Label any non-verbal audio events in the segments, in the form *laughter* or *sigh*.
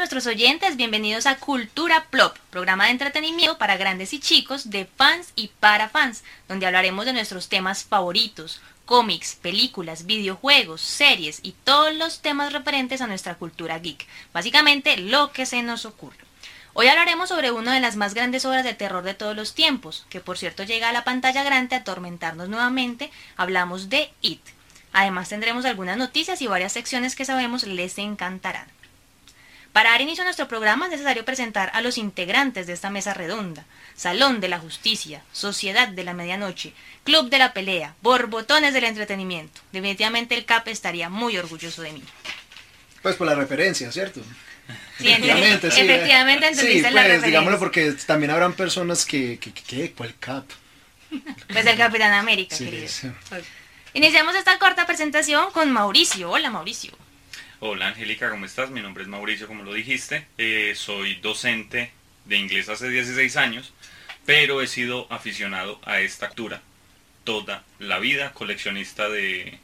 nuestros oyentes, bienvenidos a Cultura Plop, programa de entretenimiento para grandes y chicos, de fans y para fans, donde hablaremos de nuestros temas favoritos, cómics, películas, videojuegos, series y todos los temas referentes a nuestra cultura geek. Básicamente lo que se nos ocurre. Hoy hablaremos sobre una de las más grandes obras de terror de todos los tiempos, que por cierto llega a la pantalla grande a atormentarnos nuevamente. Hablamos de It. Además tendremos algunas noticias y varias secciones que sabemos les encantarán. Para dar inicio a nuestro programa es necesario presentar a los integrantes de esta mesa redonda. Salón de la Justicia, Sociedad de la Medianoche, Club de la Pelea, Borbotones del Entretenimiento. Definitivamente el CAP estaría muy orgulloso de mí. Pues por la referencia, ¿cierto? Sí, efectivamente, sí. Efectivamente entendiste sí, la pues, digámoslo porque también habrán personas que, que. ¿Cuál cap? Pues el Capitán América, Sí, querido. sí. Iniciamos esta corta presentación con Mauricio. Hola, Mauricio. Hola Angélica, ¿cómo estás? Mi nombre es Mauricio, como lo dijiste. Eh, soy docente de inglés hace 16 años, pero he sido aficionado a esta actura toda la vida, coleccionista de,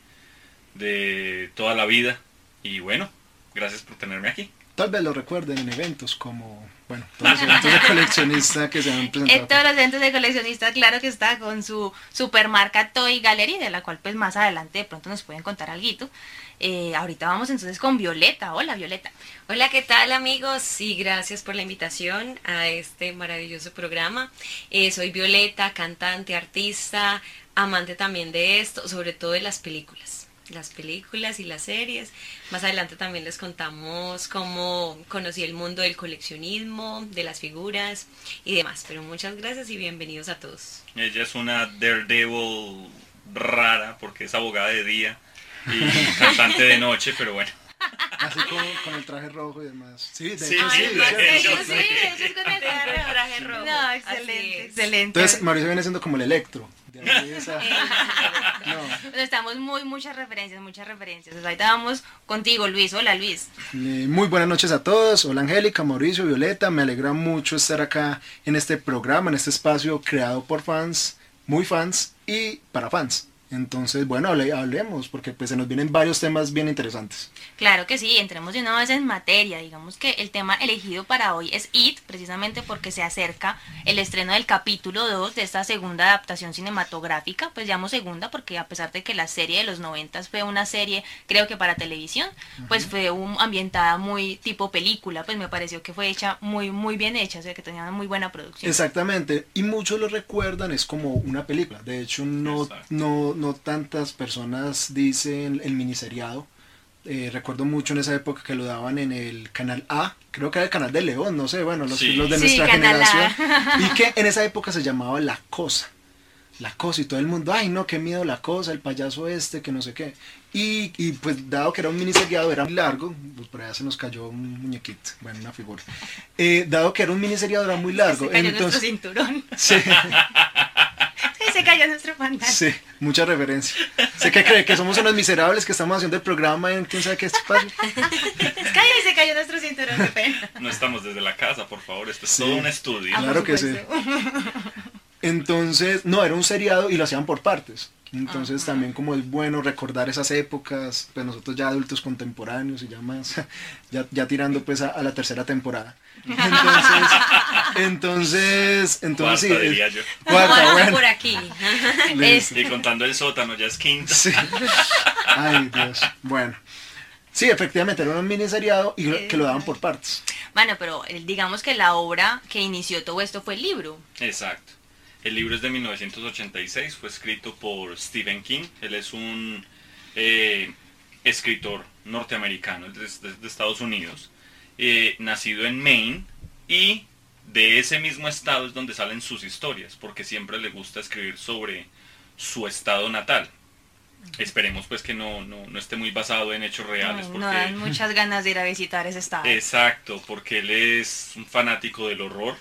de toda la vida. Y bueno, gracias por tenerme aquí. Tal vez lo recuerden en eventos como, bueno, *laughs* todos los eventos de coleccionista que se han En presentado. todos los eventos de coleccionistas, claro que está con su supermarca Toy Gallery, de la cual pues más adelante de pronto nos pueden contar algo. Eh, ahorita vamos entonces con Violeta. Hola, Violeta. Hola, ¿qué tal amigos? Y gracias por la invitación a este maravilloso programa. Eh, soy Violeta, cantante, artista, amante también de esto, sobre todo de las películas. Las películas y las series. Más adelante también les contamos cómo conocí el mundo del coleccionismo, de las figuras y demás. Pero muchas gracias y bienvenidos a todos. Ella es una Daredevil rara porque es abogada de día y cantante de noche, pero bueno. Así como con el traje rojo y demás. Sí, de Sí, hecho, sí, sí, de con el Con el traje rojo. No, excelente, excelente. Entonces, Mauricio viene siendo como el electro. De ahí esa- no. Bueno, estamos muy, muchas referencias, muchas referencias. Entonces, ahorita vamos contigo, Luis. Hola, Luis. Eh, Muy buenas noches a todos. Hola Angélica, Mauricio, Violeta. Me alegra mucho estar acá en este programa, en este espacio creado por fans, muy fans y para fans. Entonces, bueno, hable- hablemos porque pues se nos vienen varios temas bien interesantes. Claro que sí, entremos de una vez en materia. Digamos que el tema elegido para hoy es It, precisamente porque se acerca el estreno del capítulo 2 de esta segunda adaptación cinematográfica. Pues llamo segunda porque a pesar de que la serie de los noventas fue una serie, creo que para televisión, pues fue un, ambientada muy tipo película. Pues me pareció que fue hecha muy, muy bien hecha, o sea que tenía una muy buena producción. Exactamente, y muchos lo recuerdan, es como una película. De hecho, no, Exacto. no, no tantas personas dicen el miniseriado. Eh, recuerdo mucho en esa época que lo daban en el canal A, creo que era el canal de León, no sé, bueno, los, Sí. los de Sí, nuestra A. generación. *laughs* Y que en esa época se llamaba La Cosa. La Cosa y todo el mundo, ay no, qué miedo La Cosa, el payaso este, que no sé qué. Y, y pues dado que era un miniseriado, era muy largo, pues por allá se nos cayó un muñequito, bueno, una figura. Eh, dado que era un miniseriado, era muy largo. Se cayó nuestro entonces, cinturón. *laughs* sí. Se cayó nuestro pantalla. Sí, mucha referencia. Sé que cree que somos unos miserables que estamos haciendo el programa en quién sabe qué espacio. *laughs* Cayó y se cayó nuestro cinturón, qué pena. No estamos desde la casa, por favor. Esto es Sí. todo un estudio. Ah, Claro por que sí. Entonces, no, era un seriado y lo hacían por partes. Entonces también como es bueno recordar esas épocas, pues nosotros ya adultos contemporáneos y ya más, *laughs* ya, ya tirando pues a, a la tercera temporada. Entonces, *laughs* entonces, entonces sí, Cuarta, es- diría yo. cuarta, Cuarta bueno. por aquí. *laughs* Listo. Y contando el sótano, ya es quinta. Sí. Ay, Dios. Bueno. Sí, efectivamente, era un miniseriado y lo- que lo daban por partes. Bueno, pero eh, digamos que la obra que inició todo esto fue el libro. Exacto. El libro es de 1986, fue escrito por Stephen King. Él es un eh, escritor norteamericano, desde de, Estados Unidos, eh, nacido en Maine y de ese mismo estado es donde salen sus historias, porque siempre le gusta escribir sobre su estado natal. Esperemos pues que no, no, no esté muy basado en hechos reales. Ay, porque... no dan muchas ganas de ir a visitar ese estado. *laughs* Exacto, porque él es un fanático del horror.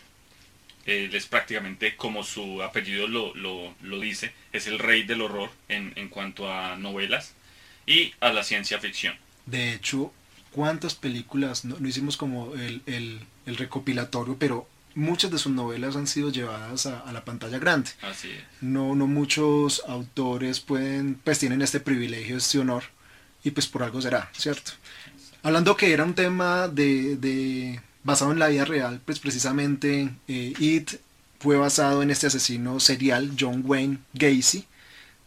Él es prácticamente como su apellido lo, lo, lo dice, es el rey del horror en, en cuanto a novelas y a la ciencia ficción. De hecho, ¿cuántas películas? No, no hicimos como el, el- el recopilatorio, pero muchas de sus novelas han sido llevadas a, a la pantalla grande. Así es. No, no muchos autores pueden, pues tienen este privilegio, este honor, y pues por algo será, ¿cierto? Hablando que era un tema de, de basado en la vida real, pues precisamente eh, It fue basado en este asesino serial, John Wayne Gacy,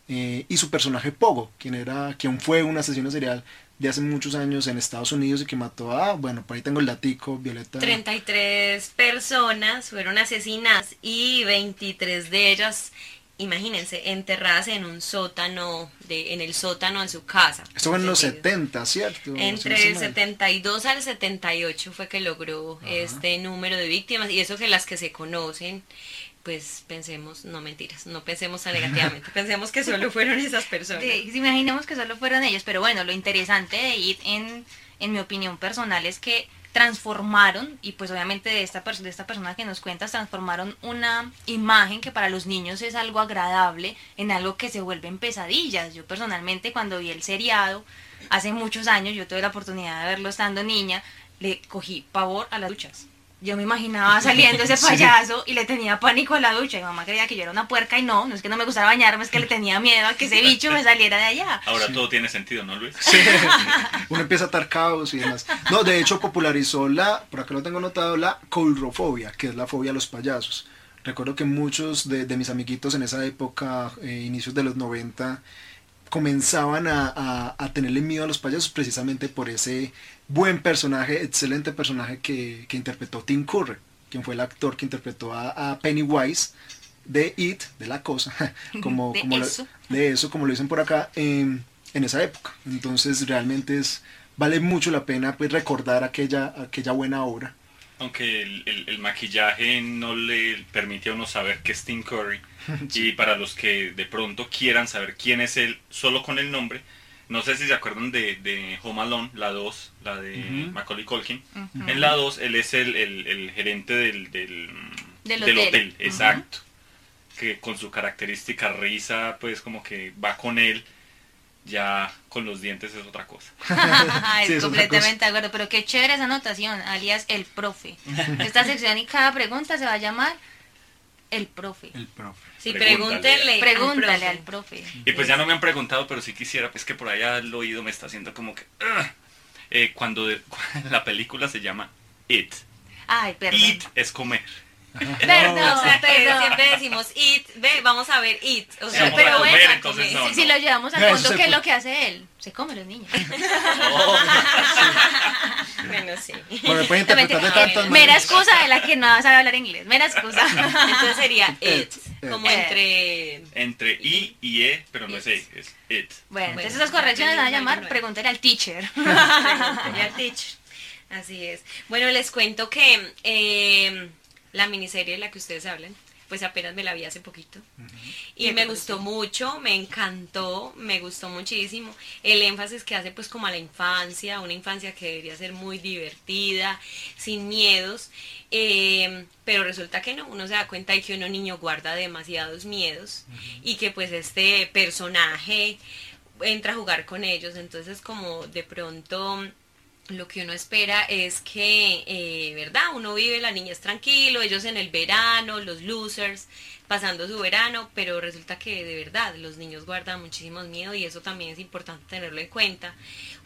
eh, y su personaje Pogo, quien, era, quien fue un asesino serial de hace muchos años en Estados Unidos y que mató a, bueno, por ahí tengo el datico, Violeta. 33 personas fueron asesinadas y 23 de ellas, imagínense, enterradas en un sótano, de, en el sótano de su casa. Esto fue en los 70, ¿cierto? Entre el 72 al 78 fue que logró este número de víctimas y eso que las que se conocen pues pensemos, no mentiras, no pensemos tan negativamente, *laughs* pensemos que solo fueron esas personas. Sí, imaginemos que solo fueron ellos, pero bueno, lo interesante de IT en, en mi opinión personal es que transformaron, y pues obviamente de esta, de esta persona que nos cuentas, transformaron una imagen que para los niños es algo agradable en algo que se vuelve en pesadillas. Yo personalmente cuando vi el seriado, hace muchos años, yo tuve la oportunidad de verlo estando niña, le cogí pavor a las duchas yo me imaginaba *laughs* saliendo ese payaso y le tenía pánico a la ducha. Y mamá creía que yo era una puerca y no, no es que no me gustara bañarme, es que le tenía miedo a que ese bicho me saliera de allá. Ahora todo tiene sentido, ¿no, Luis? Sí. *laughs* Uno empieza a atar caos y demás. No, de hecho popularizó la, por acá lo tengo notado, la coulrofobia, que es la fobia a los payasos. Recuerdo que muchos de, mis amiguitos en esa época, eh, inicios de los 90, comenzaban a, a, tenerle miedo a los payasos precisamente por ese buen personaje, excelente personaje que, interpretó Tim Curry, quien fue el actor que interpretó a, Pennywise de It, de la cosa, *laughs* como, de, como eso. Lo, de eso, como lo dicen por acá, en, en esa época. Entonces realmente es, vale mucho la pena pues recordar aquella, aquella buena obra. Aunque el, el, maquillaje no le permite a uno saber que es Tim Curry. *laughs* Y para los que de pronto quieran saber quién es él solo con el nombre, no sé si se acuerdan de, de Home Alone, la 2, la de Macaulay Culkin. En la 2 él es el, el, gerente del, del, hotel. exacto. Que con su característica risa, pues como que va con él ya con los dientes es otra cosa. *laughs* es completamente de acuerdo, pero qué chévere esa anotación, alias el profe. Esta sección y cada pregunta se va a llamar el profe. El profe. Sí, pregúntele. Pregúntale al profe. Y pues ya no me han preguntado, pero sí quisiera, pues que por allá el oído me está haciendo como que... Eh, cuando *laughs* la película se llama It. Ay, perdón. It es comer. *laughs* Perdón, siempre decimos it, ve, vamos a ver it. O sea, pero bueno, si, lo llevamos al fondo, ¿qué es lo que hace él? Se come los niños. *laughs* *laughs* bueno, sí. Bueno, interpretar de tantas Mera excusa de la que no sabe hablar inglés. Mera excusa. Entonces sería it. Como entre. Entre i y e, pero no es e, es it. Bueno, entonces esas correcciones van a llamar pregúntale al teacher. Pregúntale al teacher. Así es. Bueno, les cuento que. Eh, la miniserie de la que ustedes hablan, pues apenas me la vi hace poquito. Y me gustó mucho, me encantó, me gustó muchísimo. El énfasis que hace pues como a la infancia, una infancia que debería ser muy divertida, sin miedos. Eh, pero resulta que no, uno se da cuenta de que uno niño guarda demasiados miedos y que pues este personaje entra a jugar con ellos. Entonces como de pronto lo que uno espera es que, eh, ¿verdad? Uno vive, la niña es tranquilo, ellos en el verano, los losers, pasando su verano, pero resulta que de verdad los niños guardan muchísimos miedos y eso también es importante tenerlo en cuenta.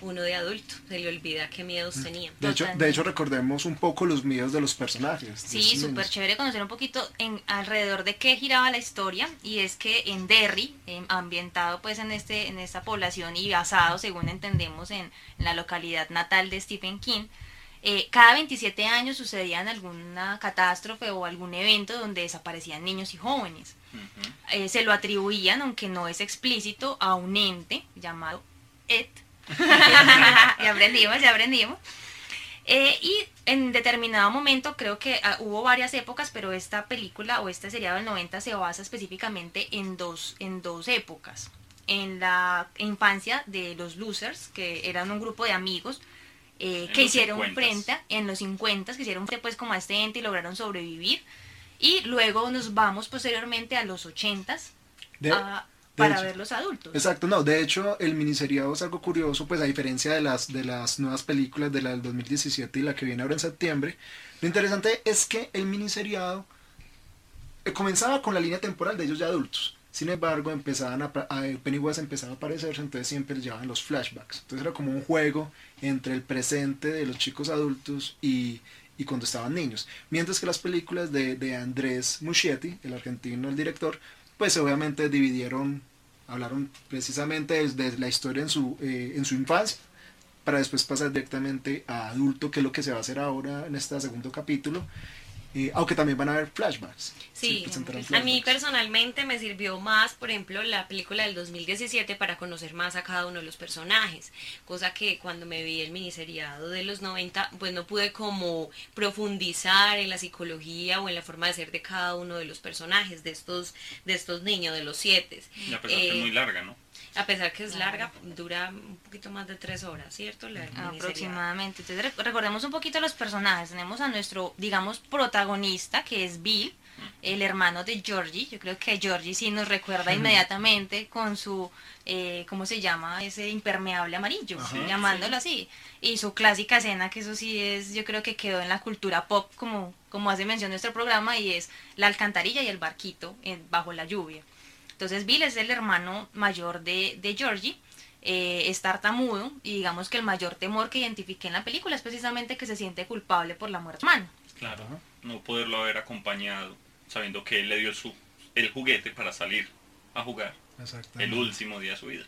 Uno de adulto se le olvida qué miedos mm. tenía. De hecho, de hecho, recordemos un poco los miedos de los personajes. Sí, súper chévere conocer un poquito en alrededor de qué giraba la historia y es que en Derry, ambientado pues en este en esta población y basado, según entendemos, en la localidad natal de Stephen King, eh, cada 27 años sucedían alguna catástrofe o algún evento donde desaparecían niños y jóvenes. Eh, se lo atribuían, aunque no es explícito, a un ente llamado ET. *laughs* *laughs* ya aprendimos, ya aprendimos. Eh, y en determinado momento, creo que ah, hubo varias épocas, pero esta película o este seriado del 90 se basa específicamente en dos, en dos épocas. En la infancia de los losers, que eran un grupo de amigos eh, que hicieron frente en los 50, que hicieron frente pues como a este ente y lograron sobrevivir. Y luego nos vamos posteriormente a los 80 para ver los adultos. Exacto, no, de hecho el miniseriado es algo curioso, pues a diferencia de las, de las nuevas películas de la del 2017 y la que viene ahora en septiembre, lo interesante es que el miniseriado eh, comenzaba con la línea temporal de ellos ya adultos Sin embargo, empezaban a, a- Pennywise empezaba a aparecerse, entonces siempre llevaban los flashbacks. Entonces era como un juego entre el presente de los chicos adultos y, y cuando estaban niños. Mientras que las películas de, de Andrés Muschietti, el argentino, el director, pues obviamente dividieron, hablaron precisamente de la historia en su, eh, en su infancia, para después pasar directamente a adulto, que es lo que se va a hacer ahora en este segundo capítulo. Eh, aunque también van a haber flashbacks. Sí, a mí personalmente me sirvió más, por ejemplo, la película del 2017 para conocer más a cada uno de los personajes, cosa que cuando me vi el miniseriado de los 90, pues no pude como profundizar en la psicología o en la forma de ser de cada uno de los personajes, de estos, de estos niños, de los siete. Y a pesar que es Eh, muy larga, ¿no? A pesar que es larga, dura un poquito más de tres horas, ¿cierto? La. Aproximadamente. Entonces rec- recordemos un poquito los personajes. Tenemos a nuestro, digamos, protagonista, que es Bill, el hermano de Georgie. Yo creo que Georgie sí nos recuerda inmediatamente con su, eh, ¿cómo se llama? Ese impermeable amarillo, Ajá. llamándolo así. Y su clásica escena, que eso sí es, yo creo que quedó en la cultura pop, como, como hace mención nuestro programa, y es la alcantarilla y el barquito en- bajo la lluvia. Entonces Bill es el hermano mayor de, de Georgie, eh, es tartamudo y digamos que el mayor temor que identifiqué en la película es precisamente que se siente culpable por la muerte de su hermano. Claro. No poderlo haber acompañado, sabiendo que él le dio su el juguete para salir a jugar el último día de su vida.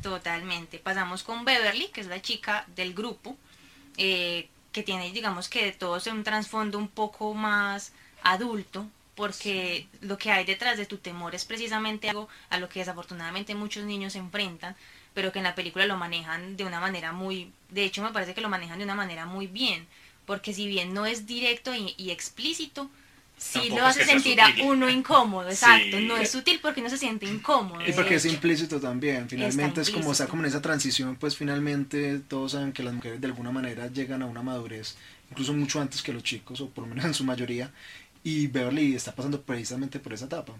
Totalmente. Pasamos con Beverly, que es la chica del grupo, eh, que tiene, digamos que de todos un trasfondo un poco más adulto, porque lo que hay detrás de tu temor es precisamente algo a lo que desafortunadamente muchos niños se enfrentan, pero que en la película lo manejan de una manera muy, de hecho me parece que lo manejan de una manera muy bien, porque si bien no es directo y, y explícito, sí Tampoco lo es hace sentir a uno incómodo, exacto, Sí. no es sutil porque no se siente incómodo. Y porque es implícito también, finalmente es como implícito. está como en esa transición, pues finalmente todos saben que las mujeres de alguna manera llegan a una madurez, incluso mucho antes que los chicos, o por lo menos en su mayoría, y Beverly está pasando precisamente por esa etapa.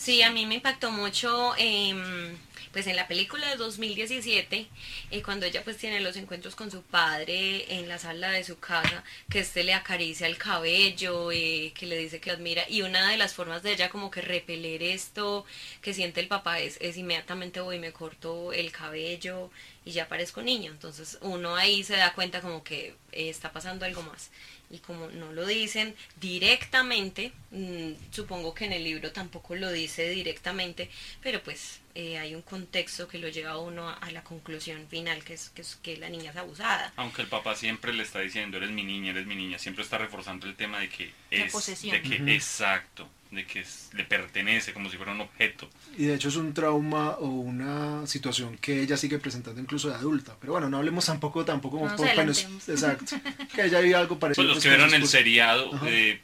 Sí, a mí me impactó mucho, em, pues en la película de 2017, eh, cuando ella pues tiene los encuentros con su padre en la sala de su casa, que este le acaricia el cabello, eh, que le dice que admira, y una de las formas de ella como que repeler esto que siente el papá es, es inmediatamente voy y me corto el cabello y ya parezco niño, entonces uno ahí se da cuenta como que eh, está pasando algo más y como no lo dicen directamente, mm, supongo que en el libro tampoco lo dice directamente, pero pues eh, hay un contexto que lo lleva a uno a, a la conclusión final, que es, que es que la niña es abusada. Aunque el papá siempre le está diciendo, eres mi niña, eres mi niña, siempre está reforzando el tema de que La es, posesión. de que exacto, de que es- le pertenece como si fuera un objeto. Y de hecho es un trauma o una situación que ella sigue presentando incluso de adulta. Pero bueno, no hablemos tampoco, tampoco como No menos-. Exacto. *laughs* Que ella vive algo parecido. Pues los pues, que vieron el seriado eh,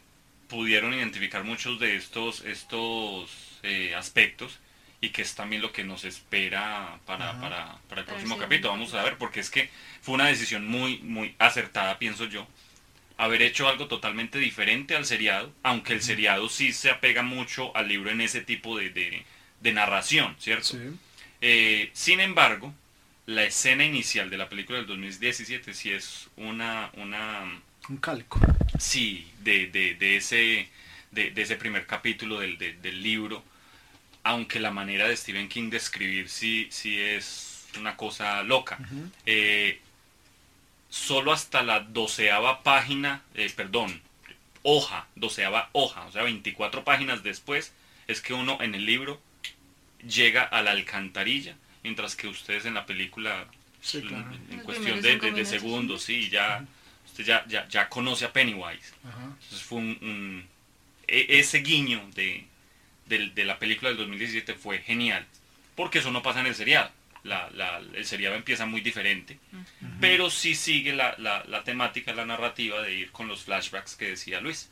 pudieron identificar muchos de estos, estos eh, aspectos y que es también lo que nos espera para, para, para el próximo capítulo. Vamos a ver, porque es que fue una decisión muy, muy acertada, pienso yo, haber hecho algo totalmente diferente al seriado, aunque el seriado sí se apega mucho al libro en ese tipo de, de- de narración, ¿cierto? Sí. Eh, sin embargo, la escena inicial de la película del 2017 sí es una, una Un calco. Sí, de, de, de ese, de, de ese primer capítulo del, de- del libro, aunque la manera de Stephen King de escribir sí, sí es una cosa loca. Eh, solo hasta la doceava página, eh, perdón, hoja, doceava hoja, o sea, 24 páginas después, es que uno en el libro llega a la alcantarilla, mientras que ustedes en la película, Sí, claro. en, cuestión de, de- de segundos, sí, ya, usted ya, ya, ya conoce a Pennywise. Ajá. Entonces fue un, un- e- ese guiño de, del- de la película del 2017 fue genial, porque eso no pasa en el seriado. La, la- el seriado empieza muy diferente, pero sí sigue la, la- la temática, la narrativa de ir con los flashbacks que decía Luis.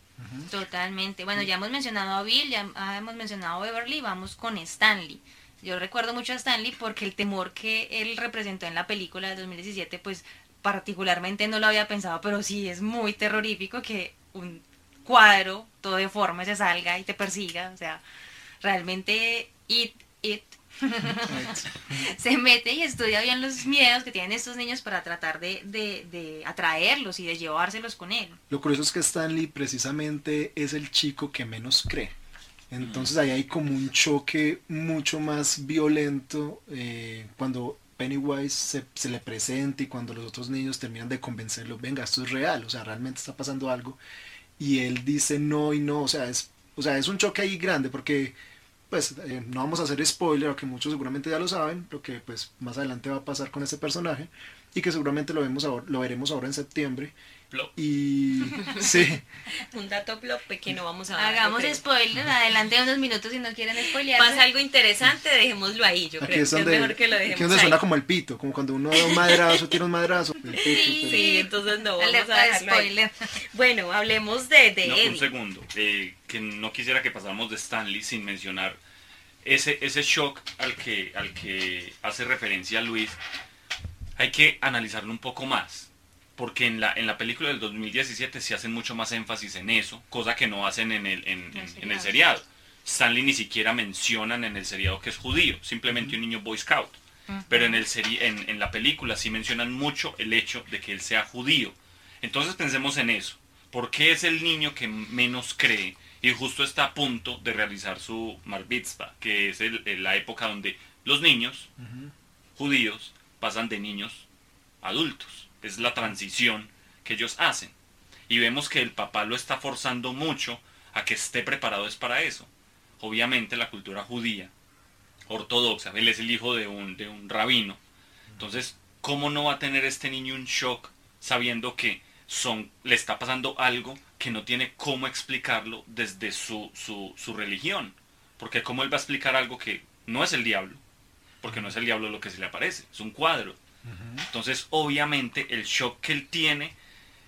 Totalmente. Bueno, ya hemos mencionado a Bill, ya hemos mencionado a Beverly, vamos con Stanley. Yo recuerdo mucho a Stanley porque el temor que él representó en la película de 2017, pues particularmente no lo había pensado, pero sí es muy terrorífico que un cuadro todo deforme se salga y te persiga. O sea, realmente It, It *laughs* se mete y estudia bien los miedos que tienen estos niños para tratar de, de, de atraerlos y de llevárselos con él. Lo curioso es que Stanley precisamente es el chico que menos cree. Entonces ahí hay como un choque mucho más violento eh, cuando Pennywise se, se, le presenta y cuando los otros niños terminan de convencerlo, venga, esto es real, o sea, realmente está pasando algo. Y él dice no y no, o sea, es, o sea, es un choque ahí grande porque pues eh, no vamos a hacer spoiler, aunque muchos seguramente ya lo saben, lo que pues más adelante va a pasar con este personaje y que seguramente lo, vemos lo veremos ahora en septiembre. Y *laughs* sí. Un dato plop que no vamos a Hagamos spoiler, adelante unos minutos si no quieren spoilear. Pasa algo interesante, dejémoslo ahí, yo creo. Es, es mejor que lo dejemos. Aquí es donde suena como el pito, como cuando uno da un madrazo, tira un madrazo. sí, entonces no vamos a dejarlo spoiler. Bueno, hablemos de, de no, Un segundo, eh, que no quisiera que pasáramos de Stanley sin mencionar ese, ese shock al que, al que hace referencia Luis. Hay que analizarlo un poco más porque en la, en la película del 2017 se hacen mucho más énfasis en eso, cosa que no hacen en el, en, en, el seriado. Stanley ni siquiera mencionan en el seriado que es judío, simplemente un niño Boy Scout. Pero en, el en, en la película sí mencionan mucho el hecho de que él sea judío. Entonces pensemos en eso. ¿Por qué es el niño que menos cree y justo está a punto de realizar su Mar que es el, la época donde los niños judíos pasan de niños adultos? Es la transición que ellos hacen. Y vemos que el papá lo está forzando mucho a que esté preparado es para eso. Obviamente la cultura judía, ortodoxa, él es el hijo de un, de un rabino. Entonces, ¿cómo no va a tener este niño un shock sabiendo que son, le está pasando algo que no tiene cómo explicarlo desde su, su, su religión? Porque ¿cómo él va a explicar algo que no es el diablo? Porque no es el diablo lo que se le aparece, es un cuadro. Entonces, obviamente, el shock que él tiene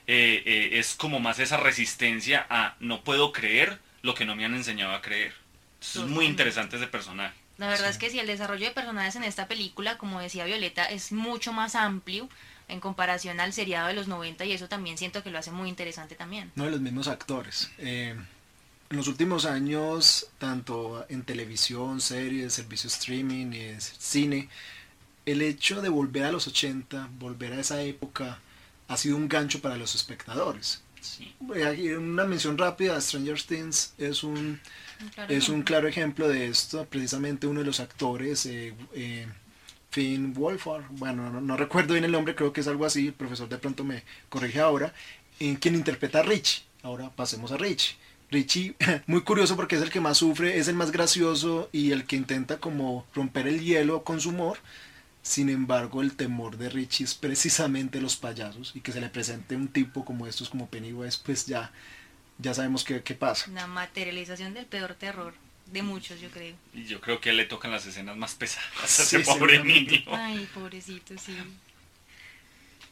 eh, eh, es como más esa resistencia a no puedo creer lo que no me han enseñado a creer. es muy interesante ese personaje. La verdad es que si el desarrollo de personajes en esta película, como decía Violeta, es mucho más amplio en comparación al seriado de los 90 y eso también siento que lo hace muy interesante también. No de los mismos actores. Eh, en los últimos años, tanto en televisión, series, servicio streaming y cine, el hecho de volver a los 80, volver a esa época, ha sido un gancho para los espectadores. Sí. Una mención rápida, Stranger Things es un, claro es un claro ejemplo de esto. Precisamente uno de los actores, eh, eh, Finn Wolfhard, bueno, no, recuerdo bien el nombre, creo que es algo así, el profesor de pronto me corrige ahora, en quien interpreta a Richie. Ahora pasemos a Richie. Richie, *laughs* muy curioso porque es el que más sufre, es el más gracioso y el que intenta como romper el hielo con su humor sin embargo, el temor de Richie es precisamente los payasos y que se le presente un tipo como estos, como Pennywise, pues ya, ya sabemos qué, qué pasa. Una materialización del peor terror de muchos, yo creo. Y yo creo que le tocan las escenas más pesadas *laughs* a ese pobre niño. Ay, pobrecito, sí.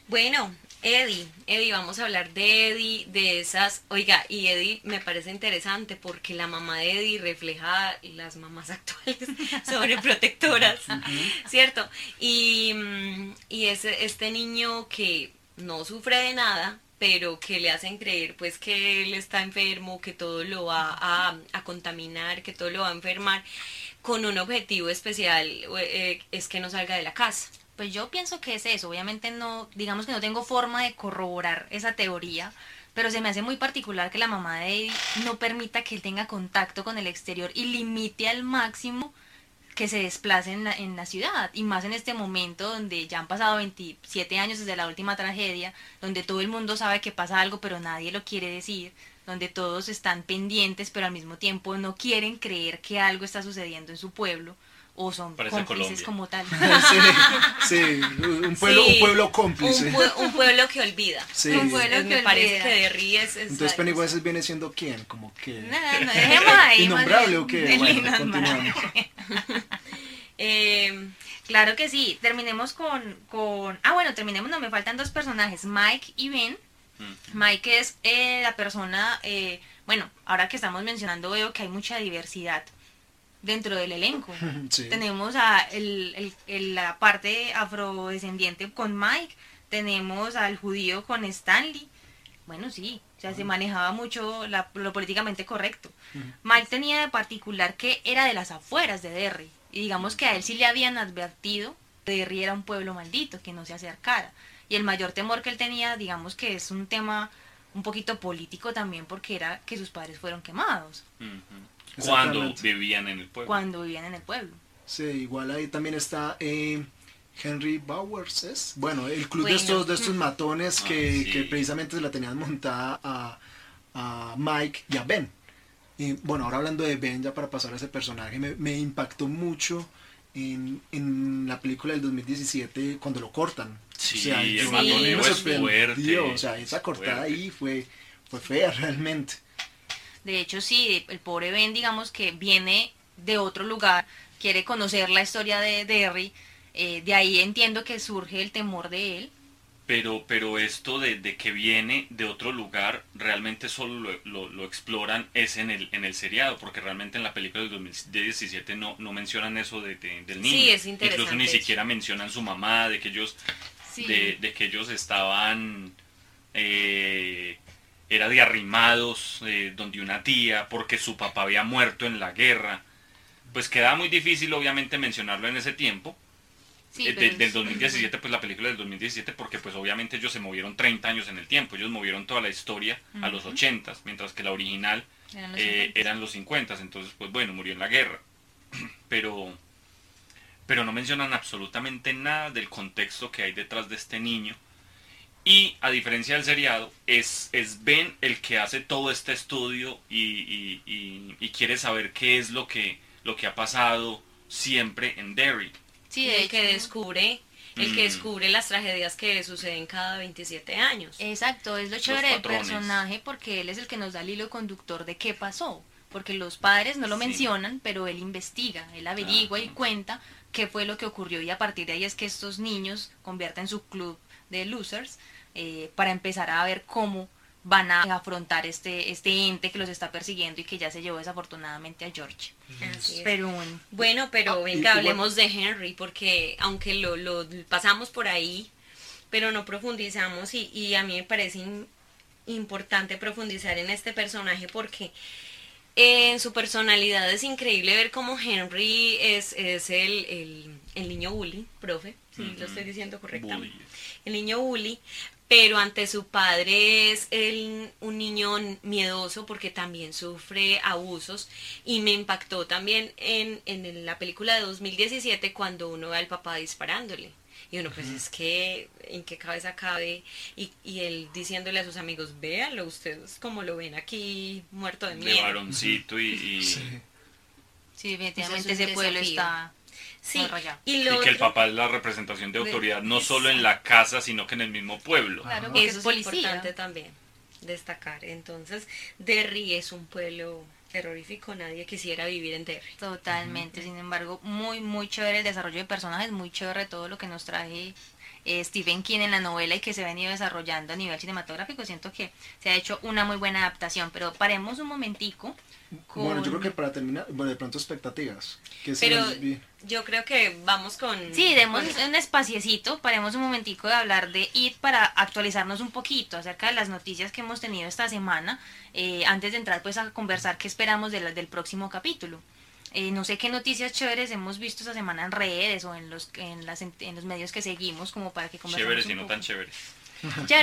Bueno, Eddie, Eddie, vamos a hablar de Eddie, de esas, oiga, y Eddie me parece interesante porque la mamá de Eddie refleja las mamás *laughs* actuales sobreprotectoras, ¿cierto? Y, y es este niño que no sufre de nada, pero que le hacen creer pues que él está enfermo, que todo lo va a, a contaminar, que todo lo va a enfermar, con un objetivo especial, eh, es que no salga de la casa. Pues yo pienso que es eso. Obviamente no, digamos que no tengo forma de corroborar esa teoría, pero se me hace muy particular que la mamá de Eddie no permita que él tenga contacto con el exterior y limite al máximo que se desplace en la, en la ciudad. Y más en este momento donde ya han pasado 27 años desde la última tragedia, donde todo el mundo sabe que pasa algo, pero nadie lo quiere decir, donde todos están pendientes, pero al mismo tiempo no quieren creer que algo está sucediendo en su pueblo o son cómplices como tal. *laughs* sí, un pueblo, un pueblo cómplice. Un, pueblo que olvida. Sí. Un pueblo que me parece que de ríes es Entonces Pennywise viene siendo quién, como que no, no, dejemos *laughs* ahí. Innombrable o qué, bueno, *laughs* continuamos. eh, claro que sí, terminemos con, con ah bueno, terminemos, no me faltan dos personajes, Mike y Ben. Mike es eh, la persona, eh, bueno, ahora que estamos mencionando veo que hay mucha diversidad dentro del elenco. *laughs* Tenemos a el, el, la parte afrodescendiente con Mike, tenemos al judío con Stanley. Bueno, sí, o sea, se manejaba mucho lo políticamente correcto. Mike tenía de particular que era de las afueras de Derry. Y digamos que a él sí le habían advertido que Derry era un pueblo maldito, que no se acercara. Y el mayor temor que él tenía, digamos que es un tema un poquito político también, porque era que sus padres fueron quemados. Cuando vivían en el pueblo. cuando vivían en el pueblo. Sí, igual ahí también está eh, Henry Bowers, ¿es? Bueno, el club de estos de estos matones Ah, que, sí. que precisamente se la tenían montada a, a Mike y a Ben. Y bueno, ahora hablando de Ben, ya para pasar a ese personaje, me, me impactó mucho en, en la película del 2017 cuando lo cortan. Sí, el yo matoneo me es fuerte, O sea, esa cortada fuerte. ahí fue, fue fea *laughs* realmente. De hecho, sí, el pobre Ben, digamos que viene de otro lugar, quiere conocer la historia de Derry, eh, de ahí entiendo que surge el temor de él. Pero, pero esto de, de que viene de otro lugar, realmente solo lo, lo- lo exploran es en el, en el seriado, porque realmente en la película del 2017 no, no mencionan eso de, de- del niño. Sí, es interesante Incluso ni siquiera mencionan su mamá, de que ellos, Sí. de, de que ellos estaban, eh, era de arrimados eh, donde una tía, porque su papá había muerto en la guerra. Pues queda muy difícil obviamente mencionarlo en ese tiempo, Sí, eh, de- del es- 2017, pues la película del 2017, porque pues obviamente ellos se movieron 30 años en el tiempo, ellos movieron toda la historia a los 80, mientras que la original Eran los eh, 50. eran los 50, entonces pues bueno, murió en la guerra. *clears throat* Pero, pero no mencionan absolutamente nada del contexto que hay detrás de este niño. Y a diferencia del seriado, es, es Ben el que hace todo este estudio y, y- y- y quiere saber qué es lo que, lo que ha pasado siempre en Derry. Sí, el que descubre, el que Mm. descubre las tragedias que suceden cada 27 años. Exacto, es lo chévere del personaje porque él es el que nos da el hilo conductor de qué pasó. Porque los padres no lo Sí. mencionan, pero él investiga, él averigua y cuenta qué fue lo que ocurrió y a partir de ahí es que estos niños convierten su club de losers eh, para empezar a ver cómo van a afrontar este, este ente que los está persiguiendo y que ya se llevó desafortunadamente a George. Así. Pero bueno, Bueno, pero Ah, venga, hablemos de Henry, porque aunque lo, lo pasamos por ahí, pero no profundizamos y, y a mí me parece in- importante profundizar en este personaje porque en su personalidad es increíble ver cómo Henry es, es el, el, el niño bully, profe, si lo Ujú. estoy diciendo correctamente Bully. el niño bully, pero ante su padre es el- un niño miedoso porque también sufre abusos y me impactó también en, en la película de 2017 cuando uno ve al papá disparándole. Y uno, pues es que, ¿en qué cabeza cabe? Y, y él diciéndole a sus amigos, véanlo ustedes como lo ven aquí, muerto de De miedo. varoncito y, y- Sí. sí, definitivamente ese pueblo está Sí, y que el papá es la representación de De- autoridad no solo en la casa, sino que en el mismo pueblo. Claro, porque Eso es policía. importante también destacar. Entonces, Derry es un pueblo terrorífico, nadie quisiera vivir en Derry. Totalmente, sin embargo, muy, muy chévere el desarrollo de personajes, muy chévere todo lo que nos trae eh, Stephen King en la novela y que se ha venido desarrollando a nivel cinematográfico. Siento que se ha hecho una muy buena adaptación, pero paremos un momentico. Con... Bueno, yo creo que para terminar, bueno, de pronto expectativas. Que Pero yo creo que vamos con... Sí, demos con- un espaciecito, paremos un momentico de hablar de IT para actualizarnos un poquito acerca de las noticias que hemos tenido esta semana, eh, antes de entrar pues a conversar qué esperamos de la- del próximo capítulo. Eh, no sé qué noticias chéveres hemos visto esta semana en redes o en los en, las, en los medios que seguimos como para que conversemos Chéveres un y no tan chéveres.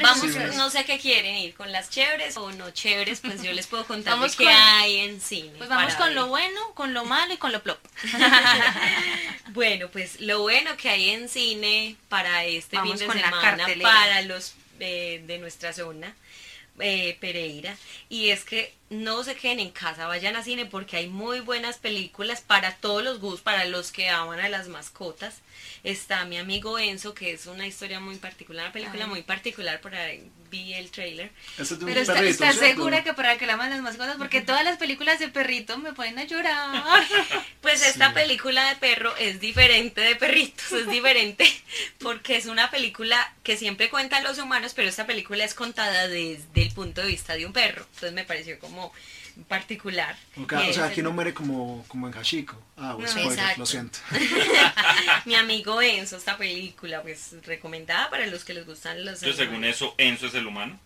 Vamos, Sí, no sé qué quieren ir, con las chéveres o no chéveres, pues yo les puedo contar Vamos qué con- hay en cine. Pues vamos con ver. lo bueno, con lo malo y con lo plop. *laughs* Bueno, pues lo bueno que hay en cine para este Vamos fin de semana, para los eh, de nuestra zona, eh, Pereira, y es que no se queden en casa, vayan a cine porque hay muy buenas películas para todos los gustos, para los que aman a las mascotas. Está mi amigo Enzo, que es una historia muy particular, una película Ay. muy particular, por ahí vi el trailer. Este es de un Pero está- perrito, ¿estás ¿cierto? segura que para que la aman las mascotas? Porque todas las películas de perrito me ponen a llorar. *laughs* Pues esta Sí. película de perro es diferente de perritos, es diferente *laughs* porque es una película que siempre cuentan los humanos, pero esta película es contada desde el punto de vista de un perro. Entonces me pareció como particular. Ok, Y o sea, es aquí el- no muere como, como en Hashiko. Ah, pues No, spoiler, exacto. lo siento. *laughs* Mi amigo Enzo, esta película, pues recomendada para los que les gustan los Entonces, según eso, Enzo es el humano.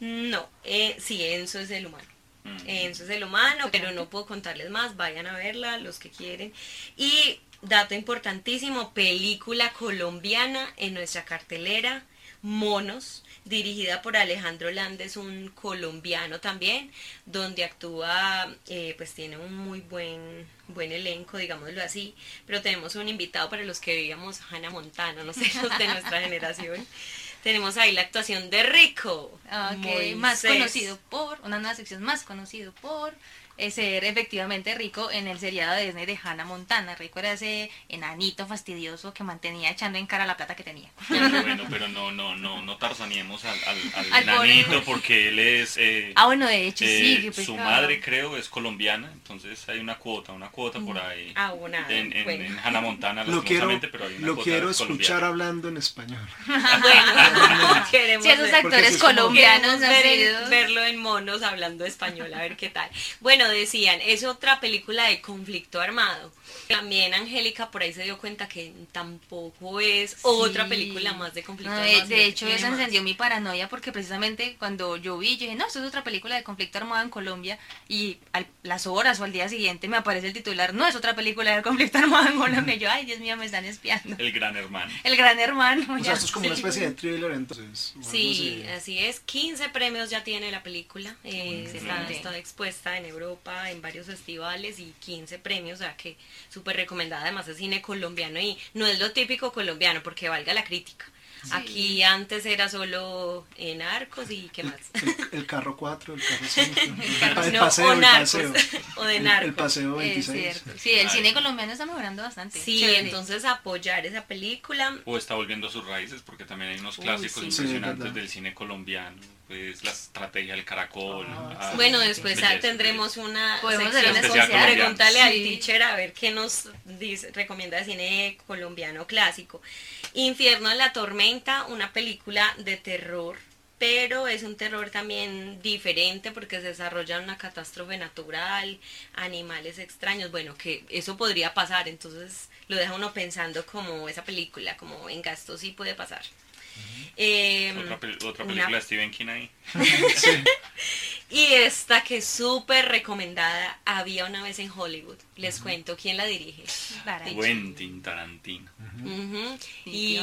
No, eh, sí, Enzo es el humano. Mm. Enzo es el humano, pero no puedo contarles más, vayan a verla los que quieren. Y dato importantísimo, película colombiana en nuestra cartelera, Monos, dirigida por Alejandro Landes, un colombiano también, donde actúa, eh, pues tiene un muy buen, buen elenco, digámoslo así, pero tenemos un invitado para los que veíamos Hannah Montana, no sé, *laughs* los de nuestra generación. Tenemos ahí la actuación de Rico. Más conocido por, una nueva sección más conocido por ser efectivamente rico en el seriado de Disney de Hannah Montana. Rico era ese enanito fastidioso que mantenía echando en cara la plata que tenía. bueno, pero no, no, no, no tarzaniemos al, al, enanito porque él es... Eh, ah, bueno, de hecho sí. Eh, su madre creo es colombiana, entonces hay una cuota, una cuota por ahí. Ah, una. En, en, Hannah Montana, lo quiero, pero hay una Lo quiero escuchar hablando en español. *laughs* bueno, *laughs* queremos si esos actores colombianos verlo en monos hablando español, a ver qué tal. Bueno, decían, es otra película de conflicto armado. También Angélica por ahí se dio cuenta que tampoco es otra película más de conflicto armado. De, hecho, eso encendió mi paranoia porque precisamente cuando yo vi, yo dije, no, esto es otra película de conflicto armado en Colombia y a las horas o al día siguiente me aparece el titular, no es otra película de conflicto armado en Colombia. Y yo, ay, Dios mío, me están espiando. El gran hermano. El gran hermano. O sea, esto es como una especie de thriller entonces. Sí, así. es. 15 premios ya tiene la película. Eh, está, está expuesta en Europa, en varios festivales y 15 premios, o sea que súper recomendada, además es cine colombiano y no es lo típico colombiano porque valga la crítica. Aquí antes era solo en arcos y qué más. El, carro 4, el carro 5, *laughs* *laughs* el, paseo, el paseo. O de narcos. El paseo 26. sí, el cine colombiano está mejorando bastante. Sí, entonces apoyar esa película. O está volviendo a sus raíces porque también hay unos clásicos impresionantes del cine colombiano pues la estrategia del caracol. Ah, ah, bueno, después tendremos una podemos hacer una especial. Pregúntale al teacher a ver qué nos dice, recomienda de cine colombiano clásico. Infierno en la tormenta, una película de terror, pero es un terror también diferente porque se desarrolla una catástrofe natural, animales extraños, bueno, que eso podría pasar, entonces lo deja uno pensando como esa película, como en gasto sí puede pasar. Eh, otra, película de Stephen King ahí. *laughs* *laughs* Y esta que es súper recomendada, había una vez en Hollywood. Les cuento quién la dirige. Quentin Tarantino. Y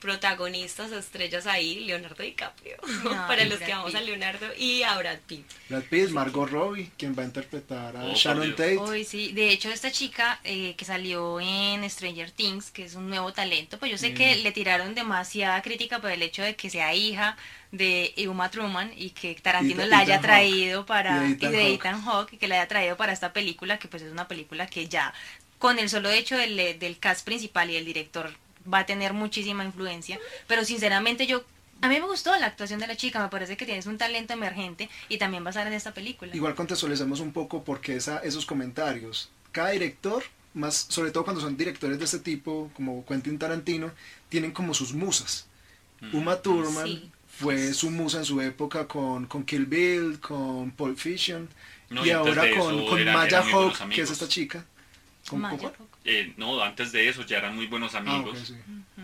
protagonistas estrellas ahí, Leonardo DiCaprio, *laughs* para los que vamos a Leonardo, y a Brad Pitt. Brad Pitt, Margot Robbie, quien va a interpretar a oh, Sharon Tate. sí. De hecho, esta chica eh, que salió en Stranger Things, que es un nuevo talento, pues yo sé que le tiraron demasiada crítica por el hecho de que sea hija de Uma Truman y que Tarantino la haya traído para y de Ethan, Hawke y que la haya traído para esta película que pues es una película que ya con el solo hecho del, del cast principal y el director va a tener muchísima influencia pero sinceramente yo a mí me gustó la actuación de la chica, me parece que tienes un talento emergente y también va a estar en esta película. Igual contextualizamos un poco porque esa, esos comentarios, cada director, más sobre todo cuando son directores de este tipo, como Quentin Tarantino, tienen como sus musas. Uma Thurman fue su musa en su época con, con Kill Bill, con Pulp Fiction, y, ahora con, con Maya Hawk, que es esta chica. ¿Con eh, no, antes de eso ya eran muy buenos ah, amigos.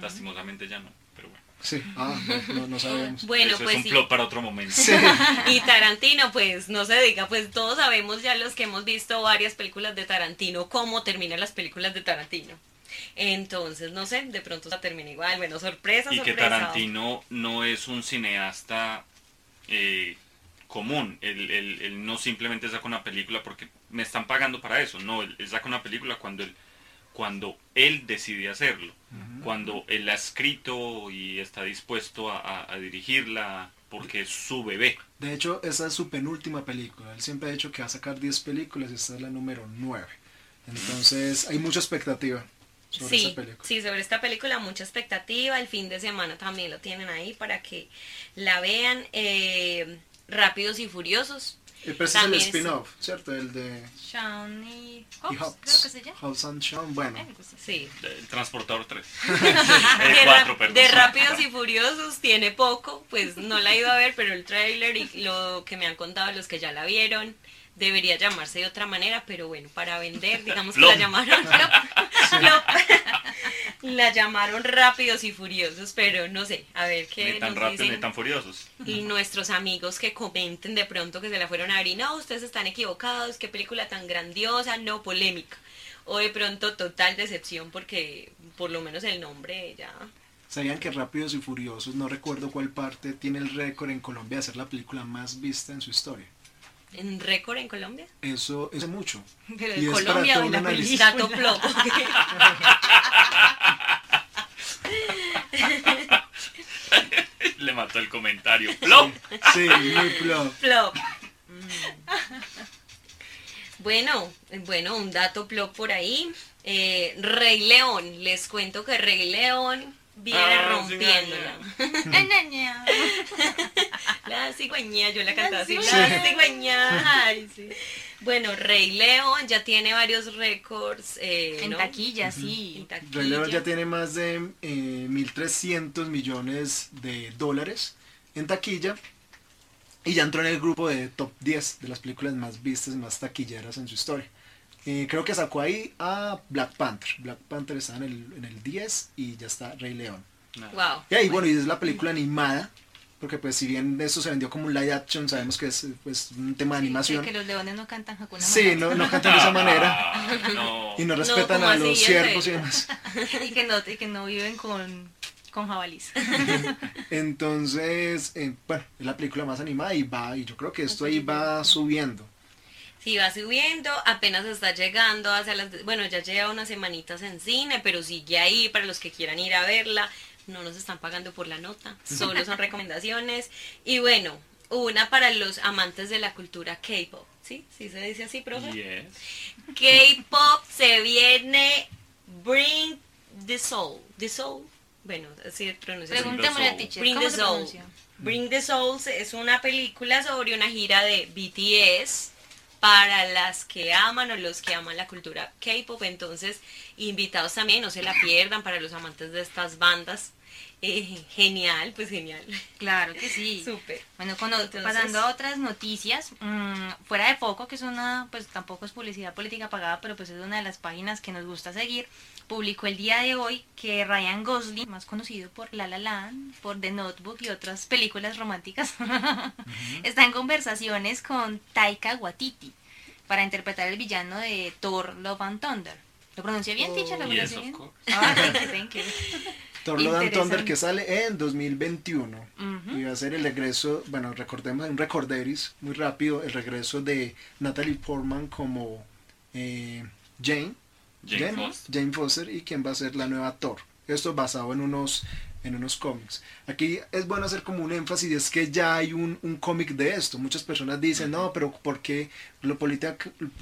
Lastimosamente ya no, pero bueno. Sí, ah, no, no, sabemos. *laughs* bueno, eso pues es un plot para otro momento. *laughs* y Tarantino, pues no se diga, pues todos sabemos ya los que hemos visto varias películas de Tarantino, cómo terminan las películas de Tarantino. Entonces, no sé, de pronto se termina igual. Bueno, sorpresa, y que Tarantino no es un cineasta eh, común. Él, no simplemente saca una película porque me están pagando para eso. No, él, saca una película cuando él, cuando él decide hacerlo. Cuando él ha escrito y está dispuesto a, a dirigirla porque es su bebé. De hecho, esa es su penúltima película. Él siempre ha dicho que va a sacar 10 películas y esta es la número 9. Entonces hay mucha expectativa sí, Sí, sobre esta película mucha expectativa. El fin de semana también lo tienen ahí para que la vean. Eh, Rápidos y Furiosos. El es el spin-off, ¿cierto? El de... Sean y Hobbs, creo que se llama. Hobbs and Sean, bueno. Eh, sí. El Transportador 3. *laughs* de, 4, de Rápidos y Furiosos tiene poco, pues no la he ido a ver, pero el trailer y lo que me han contado los que ya la vieron, debería llamarse de otra manera, pero bueno, para vender, digamos que la llamaron *laughs* la llamaron rápidos y furiosos, pero no sé, a ver qué ni tan rápidos ni tan furiosos. Y nuestros amigos que comenten de pronto que se la fueron a ver y no, ustedes están equivocados, qué película tan grandiosa, no polémica. O de pronto total decepción porque por lo menos el nombre ya ¿Sabían que Rápidos y Furiosos, no recuerdo cuál parte, tiene el récord en Colombia de ser la película más vista en su historia? ¿En récord en Colombia? Eso es mucho. *laughs* Pero Y en Colombia o en la película. Le mató el comentario. ¡Plop! Sí, muy plop. Plop. Mm. Bueno, bueno, un dato plop por ahí. Eh, Rey León, les cuento que Rey León viene Ah, rompiéndola. *laughs* *laughs* La cigüeña, yo la cantaba así. La cigüeña. Ay, sí. *laughs* Bueno, Rey León ya tiene varios récords. eh, En ¿no? taquilla, sí. taquilla. Rey León ya tiene más de eh, 1.300 millones de dólares en taquilla y ya entró en el grupo de top 10 de las películas más vistas y más taquilleras en su historia. Eh, creo que sacó ahí a Black Panther. Black Panther está en el, en el 10 y ya está Rey León. Wow. Y ahí, bueno, y es la película animada, porque pues si bien eso se vendió como un live action, sabemos que es pues, un tema de animación. Que los leones no cantan Hakuna Sí, no, no cantan de esa manera *laughs* no. y no respetan ¿cómo a los ¿En ciervos y demás. *laughs* y, que no, y que no viven con, con jabalís. *laughs* Entonces, eh, bueno, es la película más animada y va, y yo creo que esto ahí va subiendo. Sí, va subiendo, apenas está llegando hacia las... Bueno, ya lleva unas semanitas en cine, pero sigue ahí para los que quieran ir a verla. No nos están pagando por la nota, *laughs* solo son recomendaciones. Y bueno, una para los amantes de la cultura K-pop. ¿Sí? ¿Sí se dice así, profe? Yes. K-pop se viene Bring the Soul. The Soul. Bueno, así pronuncia. Pregúntamele a Soul. teacher, Bring ¿cómo the se Soul. pronuncia? Bring the Souls es una película sobre una gira de BTS para las que aman o los que aman la cultura K-pop. Entonces, invitados también, no se la pierdan para los amantes de estas bandas. Eh, genial, pues genial. Claro que sí. *laughs* Súper. Bueno, cuando- Entonces- pasando a otras noticias, mm, fuera de foco, que es una, pues tampoco es publicidad política pagada, pero pues es una de las páginas que nos gusta seguir, publicó el día de hoy que Ryan Gosling, más conocido por La La Land, por The Notebook y otras películas románticas, *laughs* está en conversaciones con Taika Waititi para interpretar el villano de Thor Love and Thunder. ¿Lo pronuncié bien, Oh. teacher? ¿Lo Yes, bien? Ah, thank you, thank you. *laughs* Thor Love and Thunder que sale en 2021 Ujú. y va a ser el regreso, bueno, recordemos un recorderis muy rápido, el regreso de Natalie Portman como eh, Jane, Jane Foster. Jane Foster y quien va a ser la nueva Thor. Esto basado en unos en unos cómics. Aquí es bueno hacer como un énfasis es que ya hay un, un cómic de esto. Muchas personas dicen, no, pero ¿por qué lo política-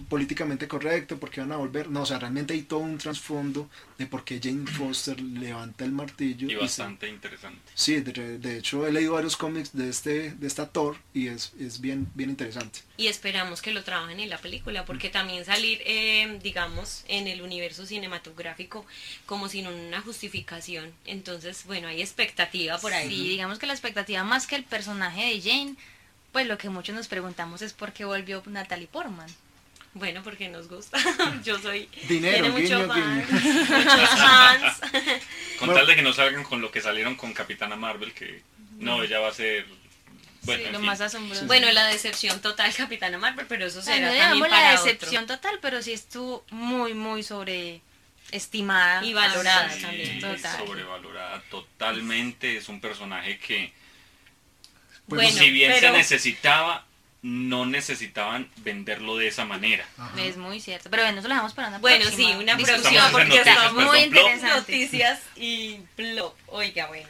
políticamente correcto? ¿Por qué van a volver? No, o sea, realmente hay todo un trasfondo de por qué Jane Foster levanta el martillo. Y se- bastante interesante. Sí, de, de hecho he leído varios cómics de este de esta Thor y es, es bien bien interesante. Y esperamos que lo trabajen en la película, porque también salir, eh, digamos, en el universo cinematográfico como sin una justificación. Entonces, bueno, hay expectativa por ahí. Sí, digamos que la expectativa más que el personaje de Jane, pues lo que muchos nos preguntamos es por qué volvió Natalie Portman. Bueno, porque nos gusta. *laughs* Yo soy. Dinero, tiene mucho guiño, fans, guiño. *laughs* muchos fans. Con Bueno. tal de que no salgan con lo que salieron con Capitana Marvel, que no, ella va a ser. Bueno, sí, en lo fin. más asombroso. Bueno, la decepción total, Capitana Marvel, pero eso Bueno, será no también para la otro. decepción total, pero sí estuvo muy, muy sobreestimada. Y valorada sí, también. Total. sobrevalorada totalmente. Es un personaje que, Pues, Bueno, si bien pero- se necesitaba, no necesitaban venderlo de esa manera. Ajá. Es muy cierto. Pero bueno, eso lo dejamos para una Bueno, próxima sí, una discusión, próxima, porque perdón, muy interesante. Noticias y blog. Oiga, bueno.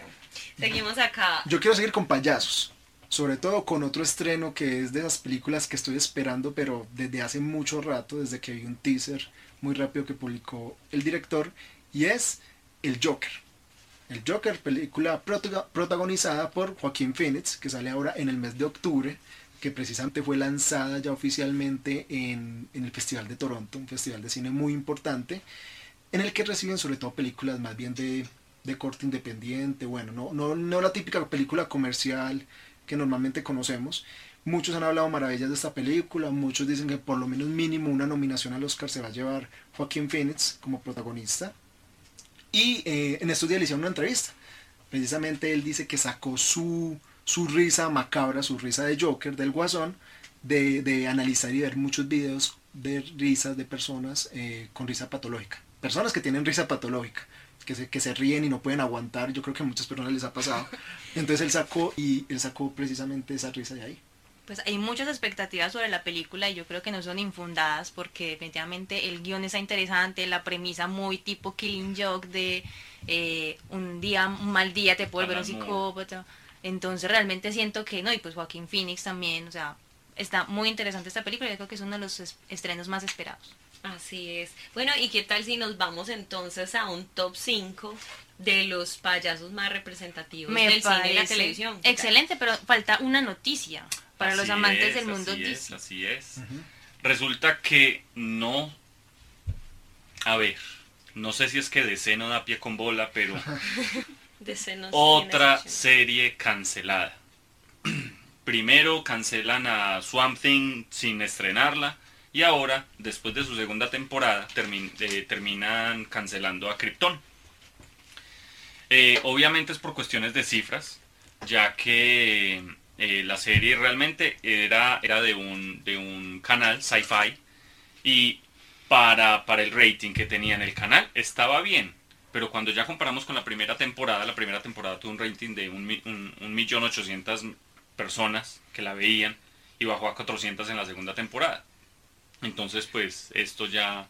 Seguimos acá. Yo quiero seguir con payasos, sobre todo con otro estreno que es de esas películas que estoy esperando, pero desde hace mucho rato, desde que vi un teaser muy rápido que publicó el director, y es El Joker. El Joker, película protago- protagonizada por Joaquín Phoenix, que sale ahora en el mes de octubre, que precisamente fue lanzada ya oficialmente en, el Festival de Toronto, un festival de cine muy importante, en el que reciben sobre todo películas más bien de, de corte independiente, bueno, no, no, no la típica película comercial que normalmente conocemos. Muchos han hablado maravillas de esta película, muchos dicen que por lo menos mínimo una nominación al Oscar se va a llevar Joaquín Phoenix como protagonista. Y eh, en estos días le hicieron una entrevista. Precisamente él dice que sacó su, su risa macabra, su risa de Joker, del Guasón, de, de analizar y ver muchos videos de risas de personas eh, con risa patológica. Personas que tienen risa patológica, que se, que se ríen y no pueden aguantar. Yo creo que a muchas personas les ha pasado. *laughs* Entonces él sacó y él sacó precisamente esa risa de ahí. Pues hay muchas expectativas sobre la película y yo creo que no son infundadas porque definitivamente el guion está interesante, la premisa muy tipo Killing Joke de eh, un día, un mal día te puede volver un psicópata. Entonces realmente siento que no, y pues Joaquín Phoenix también, o sea, está muy interesante esta película y yo creo que es uno de los es- estrenos más esperados. Así es. Bueno, ¿y qué tal si nos vamos entonces a un top 5 de los payasos más representativos Me del cine y la parece televisión? Excelente, pero falta una noticia para los amantes es, del mundo así es, así es. Resulta que no. A ver, no sé si es que DC no da pie con bola, pero *laughs* De senos otra serie cancelada. *clears throat* Primero cancelan a Swamp Thing sin estrenarla y ahora, después de su segunda temporada, termin- eh, terminan cancelando a Krypton. Eh, obviamente es por cuestiones de cifras, ya que eh, la serie realmente era, era de, un, de un canal sci-fi y para, para el rating que tenía en el canal estaba bien. Pero cuando ya comparamos con la primera temporada, la primera temporada tuvo un rating de un, mi- un, un millón ochocientas personas que la veían y bajó a 400 en la segunda temporada. Entonces, pues esto ya...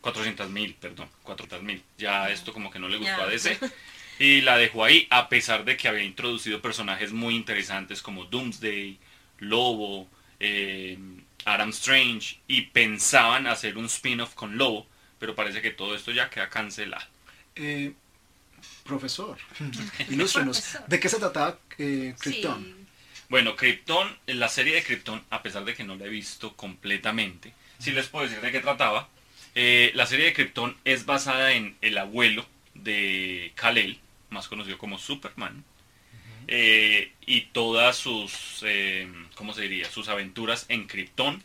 400 mil, perdón, 400 mil. Ya esto como que no le gustó a DC. *laughs* Y la dejó ahí a pesar de que había introducido personajes muy interesantes como Doomsday, Lobo, eh, Adam Strange y pensaban hacer un spin-off con Lobo, pero parece que todo esto ya queda cancelado. Eh, profesor, *laughs* ilústrenos. ¿De qué se trataba eh, Krypton? Sí. Bueno, Krypton, la serie de Krypton, a pesar de que no la he visto completamente, sí les puedo decir de qué trataba. Eh, la serie de Krypton es basada en el abuelo de Kal-El, más conocido como Superman, eh, y todas sus, eh, ¿cómo se diría? Sus aventuras en Krypton,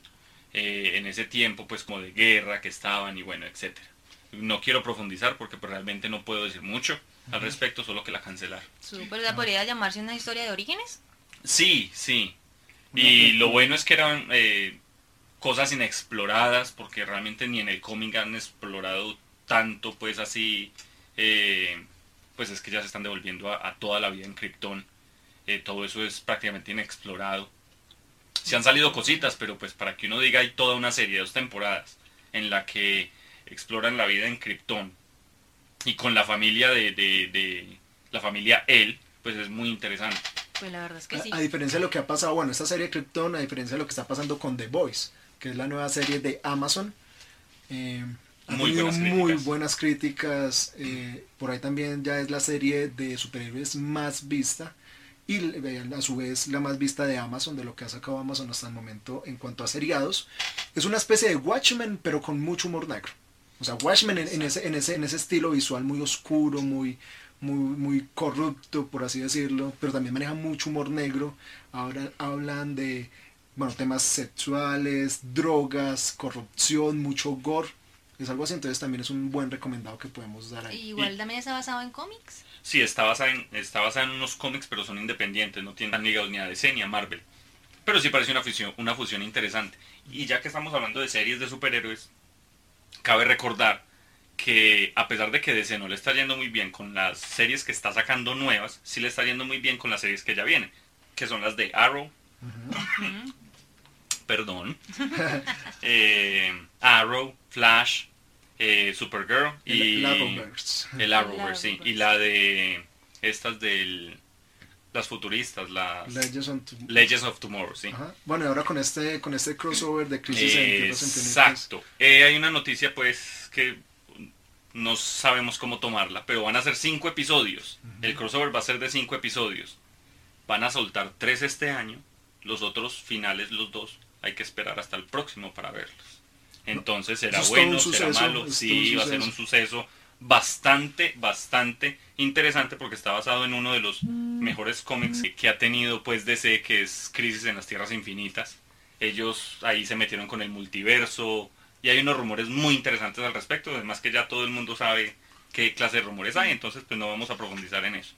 eh, en ese tiempo, pues como de guerra que estaban y bueno, etcétera. No quiero profundizar porque pues, realmente no puedo decir mucho al respecto, solo que la cancelaron. Súper, o sea, podría llamarse una historia de orígenes. Sí, sí. Y lo bueno es que eran eh, cosas inexploradas, porque realmente ni en el cómic han explorado tanto, pues así, eh, pues es que ya se están devolviendo a, a toda la vida en Krypton. Eh, todo eso es prácticamente inexplorado. Se han salido cositas, pero pues para que uno diga hay toda una serie de dos temporadas en la que exploran la vida en Krypton y con la familia de, de, de la familia él, pues es muy interesante. Pues la verdad es que A- sí. A, diferencia de lo que ha pasado, bueno, esta serie de Krypton, a diferencia de lo que está pasando con The Voice, que es la nueva serie de Amazon, eh, Muy buenas muy críticas. buenas críticas. eh, por ahí también ya es la serie de superhéroes más vista y eh, a su vez la más vista de Amazon, de lo que ha sacado Amazon hasta el momento en cuanto a seriados. Es una especie de Watchmen, pero con mucho humor negro. O sea, Watchmen en, en ese, en, ese, en ese estilo visual muy oscuro, muy, muy, muy corrupto, por así decirlo, pero también maneja mucho humor negro. Ahora hablan de bueno, temas sexuales, drogas, corrupción, mucho gore. Es algo así, entonces también es un buen recomendado que podemos dar ahí. Igual también está basado en cómics. Sí, está basada en, está basada en unos cómics, pero son independientes, no tienen ligados ni a DC ni a Marvel. Pero sí parece una fusión, una fusión interesante. Y ya que estamos hablando de series de superhéroes, cabe recordar que a pesar de que DC no le está yendo muy bien con las series que está sacando nuevas, sí le está yendo muy bien con las series que ya vienen, que son las de Arrow, *laughs* perdón, *laughs* eh, Arrow, Flash, eh, Supergirl y El Arrowverse. *laughs* el Arrowverse, sí. Y la de estas del las futuristas, las Legends on to- Legends of Tomorrow, sí. Ajá. Bueno, y ahora con este, con este crossover de Crisis en Tierras Infinitas. Exacto. Eh, hay una noticia pues que no sabemos cómo tomarla, pero van a ser cinco episodios. El crossover va a ser de cinco episodios. Van a soltar tres este año, los otros finales, los dos, hay que esperar hasta el próximo para verlos. Entonces será es bueno, será suceso, malo, sí, va a ser un suceso. bastante, bastante interesante porque está basado en uno de los mejores cómics que ha tenido pues DC, que es Crisis en las Tierras Infinitas. Ellos ahí se metieron con el multiverso y hay unos rumores muy interesantes al respecto, además que ya todo el mundo sabe qué clase de rumores hay, entonces pues no vamos a profundizar en eso.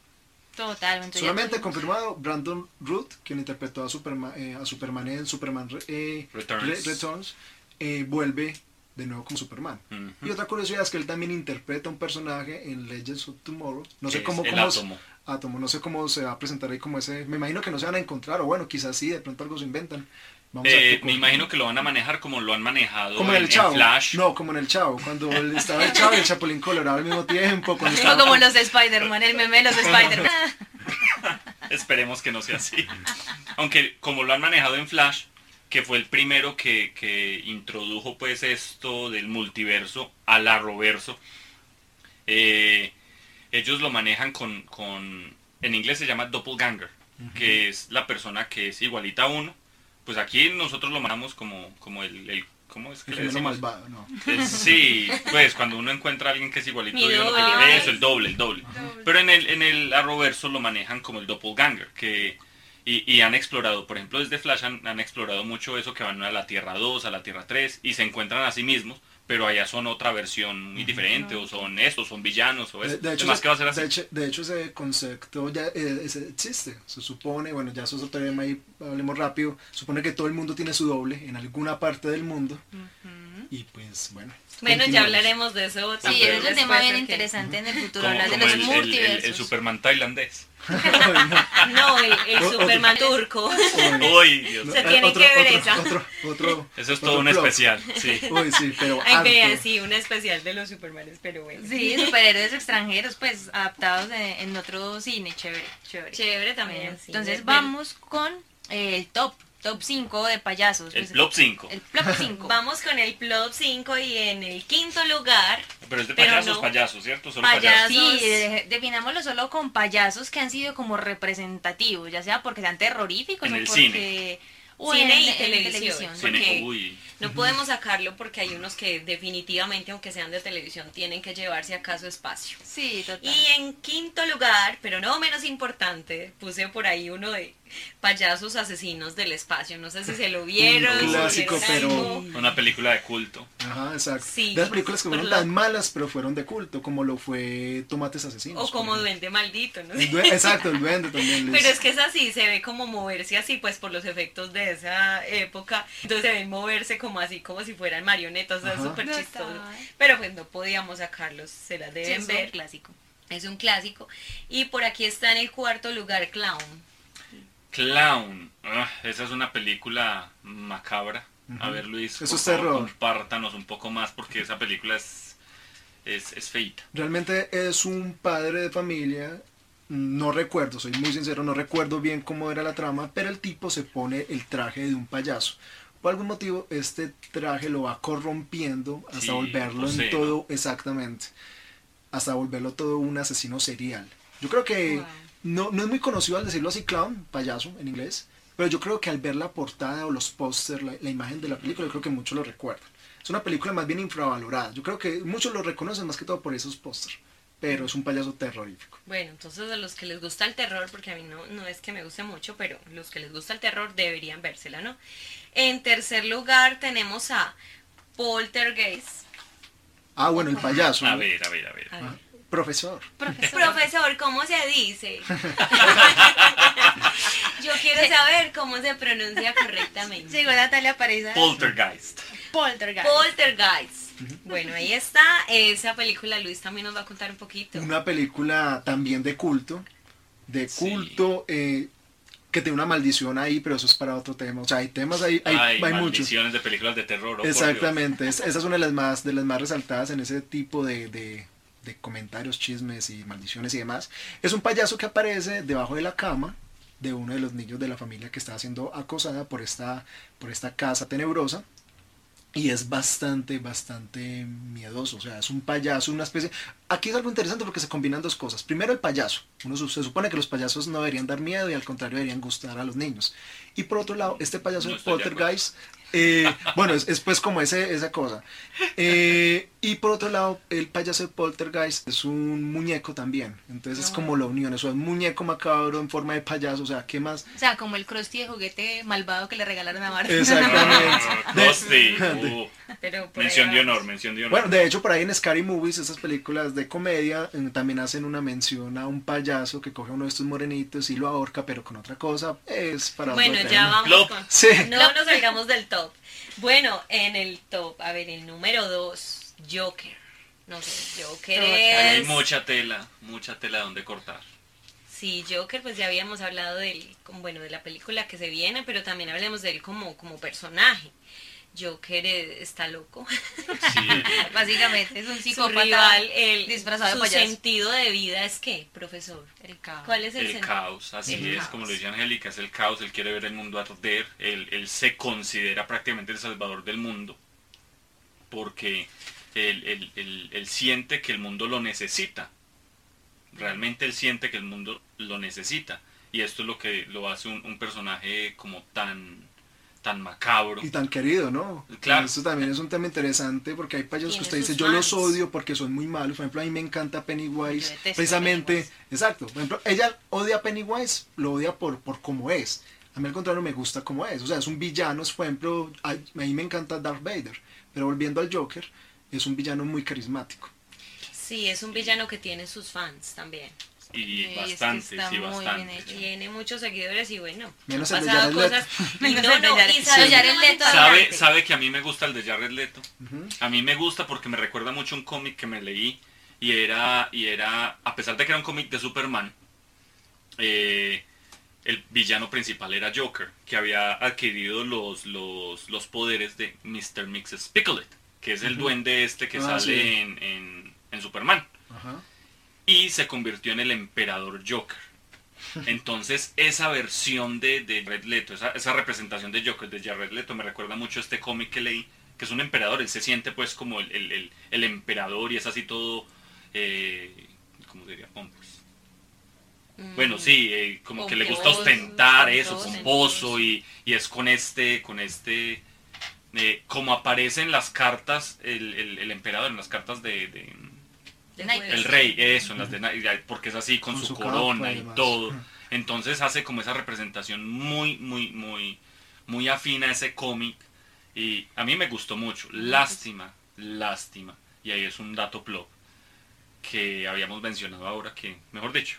Totalmente. Solamente tuvimos- confirmado, Brandon Root, quien interpretó a Superman, eh, a Superman en Superman eh, Returns. Re- Returns, eh, vuelve de nuevo como Superman. Y otra curiosidad es que él también interpreta un personaje en Legends of Tomorrow. No sé Es cómo, el cómo átomo. átomo, no sé cómo se va a presentar ahí como ese. Me imagino que no se van a encontrar, o bueno, quizás sí, de pronto algo se inventan. Vamos a ver Eh, me imagino que lo van a manejar como lo han manejado Como en en, el Chavo. en Flash. No, como en el Chavo. Cuando estaba el Chavo y el Chapulín Colorado al mismo tiempo. Cuando O estaba- como los de Spider-Man, el meme de los de Spider-Man. *laughs* Esperemos que no sea así. Aunque como lo han manejado en Flash, que fue el primero que, que introdujo pues esto del multiverso al arroverso, eh, ellos lo manejan con, con, en inglés se llama doppelganger, que es la persona que es igualita a uno. Pues aquí nosotros lo manejamos como, como el, el ¿cómo es que el le decimos? malvado, no. Eh, Sí, pues cuando uno encuentra a alguien que es igualito a uno, que- eso, el doble, el doble. Pero en el, en el arroverso lo manejan como el doppelganger, que y, y han explorado, por ejemplo, desde Flash han, han explorado mucho eso, que van a la Tierra 2, a la Tierra 3, y se encuentran a sí mismos, pero allá son otra versión muy diferente, o son estos, son villanos, o eso. de hecho, Además que va a ser así. de hecho, de hecho, ese concepto ya eh, ese existe. Se supone, bueno, ya eso es otro tema ahí, hablemos rápido. Supone que todo el mundo tiene su doble en alguna parte del mundo. Y pues, bueno. Bueno, ya hablaremos de eso Sí, es un tema bien interesante en el futuro, Como, hablar de los el, multiversos. el Superman tailandés. *laughs* No, el, el O- otro- Superman turco. *laughs* Uy, Dios. Se tiene otro- que ver otro- esa. Otro, otro, *laughs* Eso es otro todo un especial, sí. Uy, sí, pero Ay, vea, sí, un especial de los Supermanes, pero bueno. Sí, superhéroes extranjeros, pues adaptados de- en otro cine, chévere, chévere. Chévere también, Bueno, sí. Entonces vamos con eh, el top, top 5 de payasos. El Pues, Plop 5. El plop *laughs* 5. Vamos con el plot 5 y en el quinto lugar, Pero es de payasos, no. payasos, ¿cierto? Solo Payasos. payasos. Sí, de- definámoslo solo con payasos que han sido como representativos, ya sea porque sean terroríficos En o el porque... cine. o Cine en- y en televisión. No podemos sacarlo porque hay unos que definitivamente, aunque sean de televisión, tienen que llevarse a caso espacio. Sí, total. Y en quinto lugar, pero no menos importante, puse por ahí uno de payasos asesinos del espacio. No sé si se lo vieron. Un si clásico, pero- algo. Una película de culto. Ajá, exacto. Sí, de las películas que fueron lo- tan malas, pero fueron de culto, como lo fue Tomates Asesinos. O como duende maldito, no El Exacto, el duende también. Pero es que es así, se ve como moverse así, pues por los efectos de esa época. Entonces se ven moverse como así, como si fueran marionetas, o sea, súper chistoso. Pero pues no podíamos sacarlos, se las Sí, deben es un ver. clásico. Es un clásico. Y por aquí está en el cuarto lugar Clown. Clown. Ah, esa es una película macabra. A ver, Luis, Eso por es favor, terror. compártanos un poco más porque esa película es, es, es feita. Realmente es un padre de familia. No recuerdo, soy muy sincero, no recuerdo bien cómo era la trama, pero el tipo se pone el traje de un payaso. Por algún motivo, este traje lo va corrompiendo hasta Sí, volverlo en todo, exactamente, hasta volverlo todo un asesino serial. Yo creo que Wow. No, no es muy conocido al decirlo así, clown, payaso en inglés, pero yo creo que al ver la portada o los pósters, la, la imagen de la película, yo creo que muchos lo recuerdan. Es una película más bien infravalorada. Yo creo que muchos lo reconocen más que todo por esos pósters, pero es un payaso terrorífico. Bueno, entonces a los que les gusta el terror, porque a mí no, no es que me guste mucho, pero los que les gusta el terror deberían vérsela, ¿no? En tercer lugar tenemos a Poltergeist. Ah, bueno, el payaso. A ver, a ver, a ver. A ver. Profesor. Profesor, ¿cómo se dice? *laughs* Yo quiero saber cómo se pronuncia correctamente. Llegó Natalia Pareza. Poltergeist. Poltergeist. Poltergeist. Bueno, ahí está. Esa película Luis también nos va a contar un poquito. Una película también de culto. De Sí. culto. eh, que tiene una maldición ahí, pero eso es para otro tema. O sea, hay temas ahí, hay, Hay, hay muchos. maldiciones de películas de terror. oh. Exactamente, es- esa es una de las más, de las más resaltadas en ese tipo de, de- de comentarios, chismes y maldiciones y demás. Es un payaso que aparece debajo de la cama de uno de los niños de la familia que está siendo acosada por esta, por esta casa tenebrosa. Y es bastante, bastante miedoso. O sea, es un payaso, una especie... Aquí es algo interesante porque se combinan dos cosas. Primero, el payaso. Uno se supone que los payasos no deberían dar miedo y al contrario deberían gustar a los niños. Y por otro lado, este payaso No de. Poltergeist, eh, bueno, es, es pues como ese, esa cosa. Eh, y por otro lado, el payaso de Poltergeist es un muñeco también. Entonces es como la unión, es un muñeco macabro en forma de payaso. O sea, ¿qué más? O sea, como el Krusty de juguete malvado que le regalaron a Marta. Exactamente. *laughs* Dusty. Uh, mención de honor, mención de honor. Bueno, de hecho, por ahí en Scary Movies, esas películas de comedia, eh, también hacen una mención a un payaso que coge a uno de estos morenitos y lo ahorca, pero con otra cosa. Es para Bueno, ya tema. vamos con... Sí. No nos salgamos del top. Top. Bueno, en el top, a ver, el número 2, Joker. No sé, Joker. Hay mucha tela, mucha tela donde cortar. Sí, Joker, pues ya habíamos hablado del, como, bueno, de la película que se viene, pero también hablemos de él como, como personaje. Joker está loco. Sí, *laughs* Básicamente es un Su psicópata rival, el, disfrazado de su payaso. sentido de vida es qué, profesor. El caos. ¿Cuál es el, el caos, así El es, caos. como lo decía Angélica, es el caos, él quiere ver el mundo arder, él, él se considera prácticamente el salvador del mundo, porque él, él- él- él siente que el mundo lo necesita, realmente él siente que el mundo lo necesita, y esto es lo que lo hace un, un personaje como tan, tan macabro. Y tan querido, ¿no? Claro. Esto también es un tema interesante porque hay payasos que usted dice, yo los odio porque son muy malos. Por ejemplo, a mí me encanta Pennywise. Precisamente, Pennywise. exacto. Por ejemplo, ella odia a Pennywise, lo odia por, por cómo es. A mí al contrario me gusta cómo es. O sea, es un villano, es, por ejemplo, a, a mí me encanta Darth Vader. Pero volviendo al Joker, es un villano muy carismático. Sí, es un villano que tiene sus fans también. Y Sí, es que bastante, está sí, muy bien bastante. hecho. Tiene muchos seguidores y bueno, Menos han el de Jared Leto. *laughs* Menos no, el de no, Jared- y sabes Sí. qué Jared es lo más Leto. ¿Sabe, sabe que a mí me gusta el de Jared Leto? A mí me gusta porque me recuerda mucho un cómic que me leí y era, y era a pesar de que era un cómic de Superman, eh, el villano principal era Joker, que había adquirido los, los, los poderes de Mr. Mixes Picklet, que es el duende este que Ah, sale sí. en, en, en Superman. Ajá. Y se convirtió en el emperador Joker. *laughs* Entonces, esa versión de, de Jared Leto, esa, esa representación de Joker de Jared Leto, me recuerda mucho a este cómic que leí, que es un emperador. Él se siente, pues, como el, el- el- el emperador y es así todo. Eh, ¿Cómo diría? Pompous. Mm. Bueno, sí, eh, como que le gusta ostentar eso, pomposo. pomposo y, y es con este, con este, eh, como aparece en las cartas el, el- el emperador, en las cartas de- de De Naipes. el rey, eso, en las de Na- porque es así con, Con su, corona y todo. Entonces hace como esa representación muy, muy, muy, muy afina a ese cómic. Y a mí me gustó mucho. Lástima, lástima. Y ahí es un dato plop que habíamos mencionado ahora que, mejor dicho,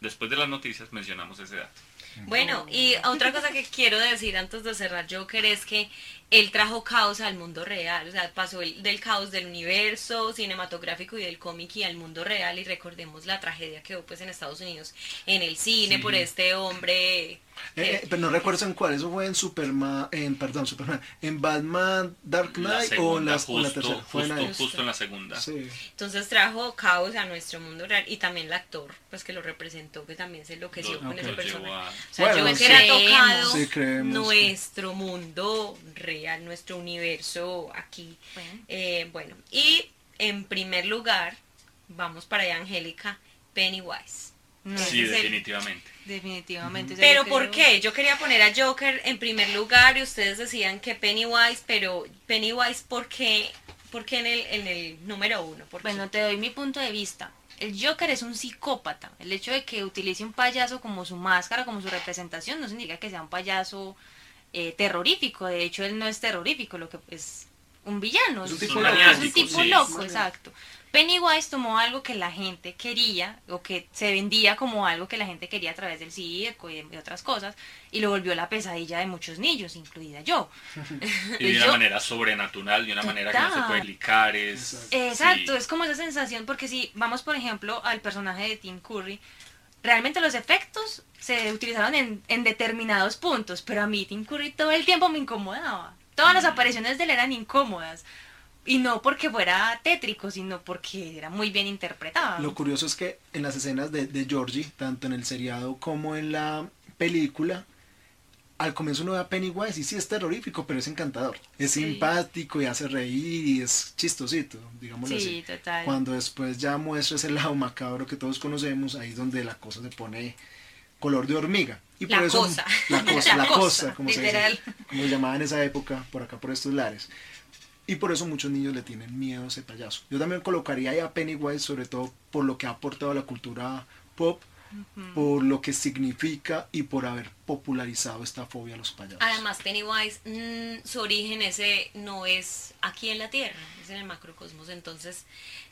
después de las noticias mencionamos ese dato. Bueno, y otra cosa que quiero decir antes de cerrar Joker es que él trajo caos al mundo real, o sea, pasó el- del caos del universo cinematográfico y del cómic y al mundo real y recordemos la tragedia que hubo pues en Estados Unidos en el cine Sí. por este hombre Eh, eh, pero no recuerdo en cuál, eso fue en Superman, en, perdón, Superman, en Batman Dark La Knight o en segunda, la, o en la justo, tercera. Fue en justo, la- justo en la segunda. Sí. entonces trajo caos a nuestro mundo real y también el actor pues que lo representó que también se enloqueció Lo- con Ok. ese lo personaje. llevó a- O sea, Bueno, sí. tocado Sí, creemos, nuestro mundo real, nuestro universo aquí. Bueno. Eh, bueno, y en primer lugar, vamos para allá, Angélica, Pennywise. No, Sí, el- definitivamente. definitivamente. Pero ¿por creo- qué? Yo quería poner a Joker en primer lugar y ustedes decían que Pennywise, pero Pennywise, ¿por qué, por qué en, el, en el número uno? ¿Por qué? Bueno, te doy mi punto de vista. El Joker es un psicópata. El hecho de que utilice un payaso como su máscara, como su representación, no significa que sea un payaso eh, terrorífico. De hecho, él no es terrorífico, lo que es un villano. Es un es tipo un loco. es un tipo sí. loco, Maniático. exacto. Pennywise tomó algo que la gente quería, o que se vendía como algo que la gente quería a través del circo y de otras cosas, y lo volvió la pesadilla de muchos niños, incluida yo. *laughs* *laughs* Y de una Yo- manera sobrenatural, de una manera que no se puede explicar. Es, Exacto, sí. es como esa sensación, porque si vamos por ejemplo al personaje de Tim Curry, realmente los efectos se utilizaron en, en determinados puntos, pero a mí Tim Curry todo el tiempo me incomodaba. Todas las Mm. apariciones de él eran incómodas. Y no porque fuera tétrico, sino porque era muy bien interpretado. Lo curioso es que en las escenas de, de Georgie, tanto en el seriado como en la película, al comienzo uno ve a Pennywise y sí es terrorífico, pero es encantador. Es Sí. simpático y hace reír y es chistosito, digámoslo Sí, así. total. Cuando después ya muestra ese lado macabro que todos conocemos, ahí es donde la cosa se pone color de hormiga. Y La por eso, cosa. *laughs* La cosa, *laughs* La la, cosa, cosa, como literal. se dice, como se llamaba en esa época, por acá por estos lares. Y por eso muchos niños le tienen miedo a ese payaso. Yo también colocaría ahí a Pennywise, sobre todo por lo que ha aportado a la cultura pop, por lo que significa y por haber popularizado esta fobia a los payasos. Además, Pennywise, mm, su origen ese no es aquí en la Tierra, es en el macrocosmos. Entonces,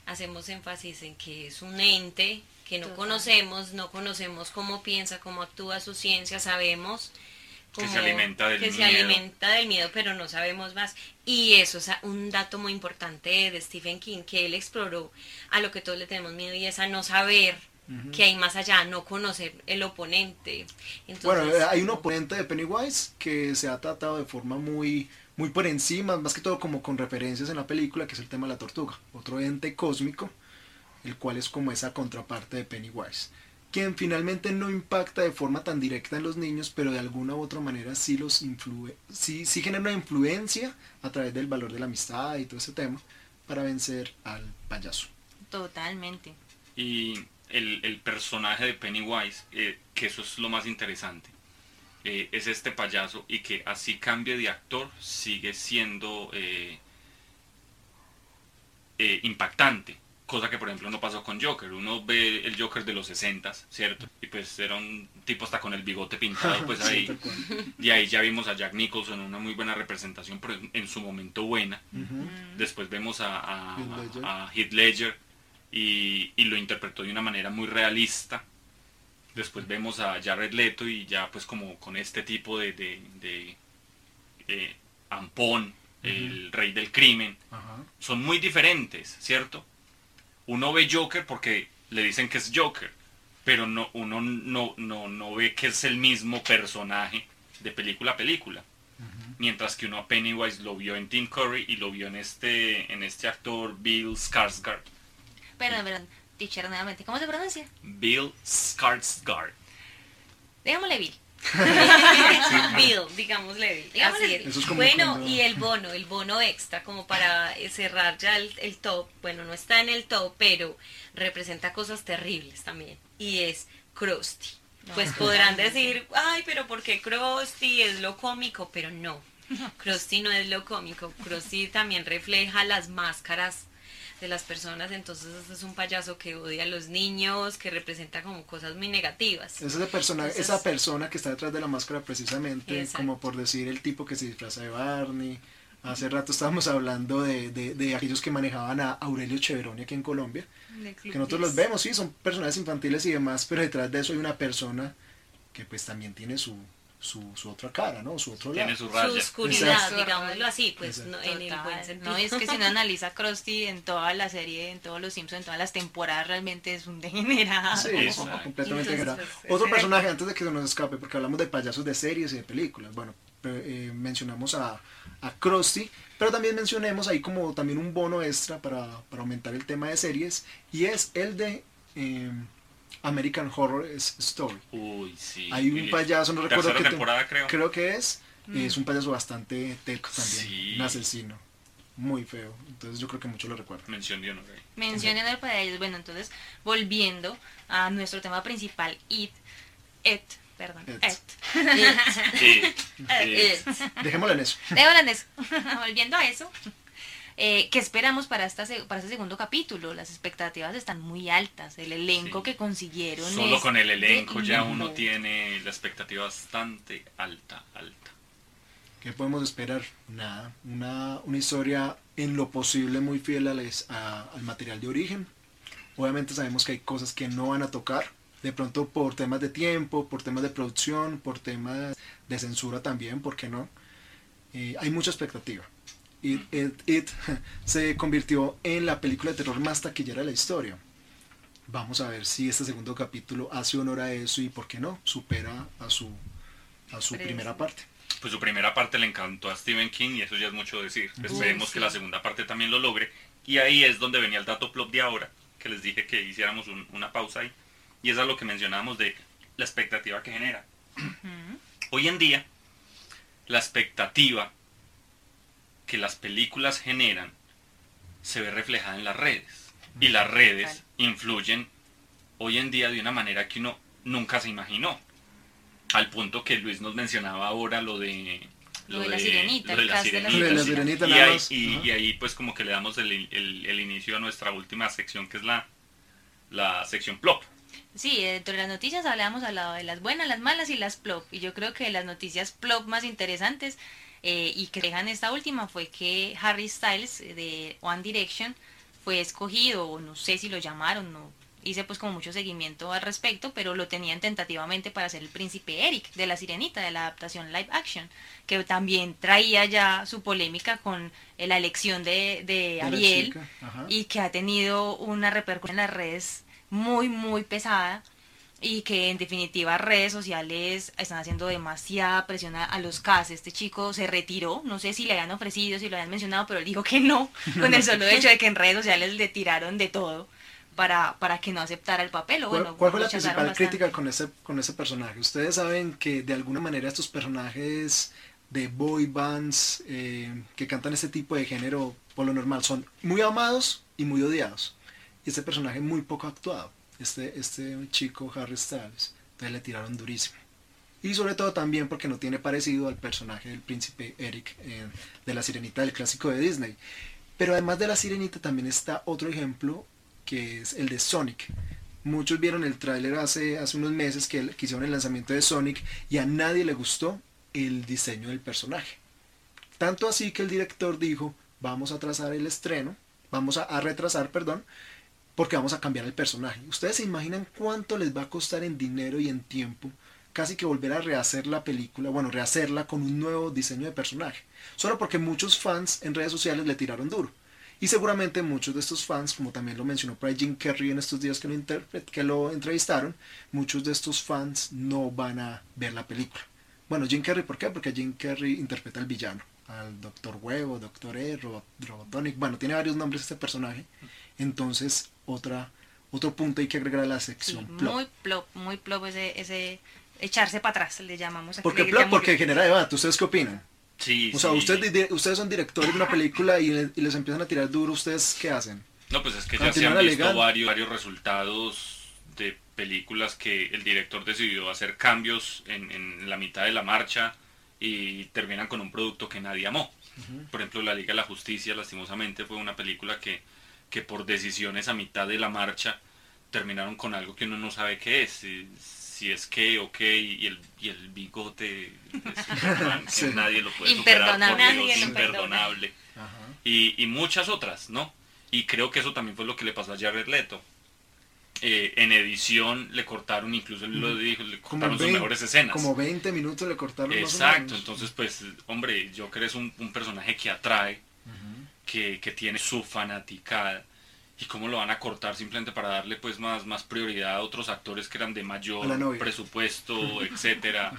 hacemos énfasis en que es un ente que no Total. conocemos, no conocemos cómo piensa, cómo actúa su ciencia, sabemos, Que se alimenta del que se miedo. alimenta del miedo, pero no sabemos más. Y eso es un dato muy importante de Stephen King, que él exploró a lo que todos le tenemos miedo y es a no saber que hay más allá, no conocer el oponente. Entonces, Bueno, eh, hay un oponente de Pennywise que se ha tratado de forma muy, muy por encima, más que todo como con referencias en la película, que es el tema de la tortuga. Otro ente cósmico, el cual es como esa contraparte de Pennywise. Quien finalmente no impacta de forma tan directa en los niños, pero de alguna u otra manera sí los influye, sí, sí genera una influencia a través del valor de la amistad y todo ese tema para vencer al payaso. Totalmente. Y el, el personaje de Pennywise, eh, que eso es lo más interesante, eh, es este payaso y que así cambie de actor, sigue siendo eh, eh, impactante. Cosa que por ejemplo no pasó con Joker. Uno ve el Joker de los 60, ¿cierto? Y pues era un tipo hasta con el bigote pintado, pues *laughs* ahí. Y ahí ya vimos a Jack Nicholson, una muy buena representación, pero en- su momento buena. Después vemos a, a, Ledger. a Heath Ledger y, y lo interpretó de una manera muy realista. Después vemos a Jared Leto y ya pues como con este tipo de, de, de, eh, ampón, el rey del crimen, son muy diferentes, ¿cierto? Uno ve Joker porque le dicen que es Joker, pero no, uno no, no, no ve que es el mismo personaje de película a película. Mientras que uno a Pennywise lo vio en Tim Curry y lo vio en este, en este actor Bill Skarsgård. Perdón, perdón. Teacher, nuevamente. ¿Cómo se pronuncia? Bill Skarsgård. Démosle Bill. *laughs* Bill, digámosle Bill. Digámosle Bill. es. Bueno, cuando- y el bono, el bono extra, como para cerrar ya el, el top. Bueno, no está en el top, pero representa cosas terribles también. Y es Krusty. Pues No, podrán decir, ay, pero ¿por qué Krusty es lo cómico? Pero no, *laughs* Krusty no es lo cómico. Krusty también refleja las máscaras de las personas. Entonces, es un payaso que odia a los niños, que representa como cosas muy negativas. Es ese persona, Entonces- esa persona que está detrás de la máscara precisamente, Exacto. como por decir el tipo que se disfraza de Barney. Hace rato estábamos hablando de, de- de aquellos que manejaban a Aurelio Cheveroni aquí en Colombia, que nosotros los vemos, sí, son personajes infantiles y demás, pero detrás de eso hay una persona que pues también tiene su, su, su otra cara, ¿no? Su otro lado. Tiene su Su raya. oscuridad, Exacto. digámoslo así, pues no, en el Total. buen sentido. No, es que si uno analiza a Krusty en toda la serie, en todos los Simpsons, en todas las temporadas, realmente es un degenerado. Sí, es completamente grave. pues, Otro personaje, antes de que se nos escape, porque hablamos de payasos de series y de películas. Bueno, eh, mencionamos a, a Krusty, pero también mencionemos ahí como también un bono extra para, para aumentar el tema de series, y es el de eh, American Horror Story. Uy, sí. Hay un Y payaso, no recuerdo qué te- temporada, creo. Creo que es, y es un payaso bastante teco también, Sí. un asesino, muy feo. Entonces yo creo que muchos lo recuerdan. Mención de honor ahí. Mencionen el para ellos. Bueno, entonces, volviendo a nuestro tema principal, It, It, perdón, It. It. Eh, eh, Eh, Dejémoslo en eso. Déjalo en eso. *laughs* Volviendo a eso, eh, ¿qué esperamos para, esta, para este segundo capítulo? Las expectativas están muy altas. El elenco Sí. que consiguieron Solo es con el elenco ya uno tiene la expectativa bastante alta, alta. ¿Qué podemos esperar? Nada. Una, una historia en lo posible muy fiel a les- a- al material de origen. Obviamente sabemos que hay cosas que no van a tocar. De pronto por temas de tiempo, por temas de producción, por temas de censura también, ¿por qué no? Eh, hay mucha expectativa. It, It- It *laughs* se convirtió en la película de terror más taquillera de la historia. Vamos a ver si este segundo capítulo hace honor a eso y, ¿por qué no? Supera a su, a su primera parte. Pues su primera parte le encantó a Stephen King y eso ya es mucho decir. Esperemos sí. que la segunda parte también lo logre. Y ahí es donde venía el dato plop de ahora, que les dije que hiciéramos un- una pausa ahí. Y es a lo que mencionábamos de la expectativa que genera. Hoy en día, la expectativa que las películas generan se ve reflejada en las redes. Y las redes influyen hoy en día de una manera que uno nunca se imaginó. Al punto que Luis nos mencionaba ahora lo de... Lo de la sirenita, lo de el la cast de la sirenita, Lo de la sí. sirenita y, ahí, y pues como que le damos el, el- el inicio a nuestra última sección que es la, la sección plop. Sí, dentro de las noticias hablábamos al lado de las buenas, las malas y las plop. Y yo creo que las noticias plop más interesantes eh, y que dejan esta última fue que Harry Styles eh, de One Direction fue escogido, o no sé si lo llamaron, no hice pues como mucho seguimiento al respecto, pero lo tenían tentativamente para ser el príncipe Eric de la Sirenita, de la adaptación live action, que también traía ya su polémica con la elección de, de Ariel y que ha tenido una repercusión en las redes muy, muy pesada y que en definitiva redes sociales están haciendo demasiada presión a, los casos. Este chico se retiró, no sé si le habían ofrecido, si lo habían mencionado, pero él dijo que no, *laughs* con el solo hecho de que en redes sociales le tiraron de todo para, para que no aceptara el papel. O bueno, ¿Cuál, fue la principal crítica con ese, con ese personaje? Ustedes saben que de alguna manera estos personajes de boy bands eh, que cantan este tipo de género, por lo normal, son muy amados y muy odiados. Y este personaje muy poco actuado este, este chico Harry Styles. Entonces le tiraron durísimo. Y sobre todo también porque no tiene parecido al personaje del príncipe Eric eh, de la sirenita del clásico de Disney. Pero además de la sirenita también está otro ejemplo que es el de Sonic. Muchos vieron el tráiler hace, hace unos meses que, hicieron el lanzamiento de Sonic y a nadie le gustó el diseño del personaje. Tanto así que el director dijo, vamos a trazar el estreno, vamos a retrasar, perdón, porque vamos a cambiar el personaje. Ustedes se imaginan cuánto les va a costar en dinero y en tiempo casi que volver a rehacer la película, bueno, rehacerla con un nuevo diseño de personaje. Solo porque muchos fans en redes sociales le tiraron duro. Y seguramente muchos de estos fans, como también lo mencionó por Jim Carrey en estos días que lo, que lo entrevistaron, muchos de estos fans no van a ver la película. Bueno, Jim Carrey, ¿por qué? Porque Jim Carrey interpreta al villano, al Doctor Huevo, Doctor E, Robotonic, bueno, tiene varios nombres este personaje. Entonces, otra, otro punto hay que agregar a la sección. Muy plop, muy plop ese, ese echarse para atrás, le llamamos. ¿Por qué plop? Porque genera debate. ¿Ustedes qué opinan? Sí, o sea, Ustedes, ustedes son directores de una película y, les empiezan a tirar duro, ¿ustedes qué hacen? No, pues es que ya se han visto varios, varios resultados de películas que el director decidió hacer cambios en, en, la mitad de la marcha y terminan con un producto que nadie amó. Por ejemplo, La Liga de la Justicia, lastimosamente, fue una película que que por decisiones a mitad de la marcha terminaron con algo que uno no sabe qué es, si, es qué o qué, y el, y el bigote *laughs* que nadie lo puede imperdonable, superar imperdonable. Y, y, muchas otras, ¿no? Y creo que eso también fue lo que le pasó a Jared Leto. Eh, en edición le cortaron, incluso él lo dijo, le cortaron sus mejores escenas. Como 20 minutos le cortaron. Exacto, entonces pues, hombre, yo creo que es un, un personaje que atrae, que, tiene su fanaticada y cómo lo van a cortar simplemente para darle pues más, más prioridad a otros actores que eran de mayor presupuesto, *laughs* etcétera.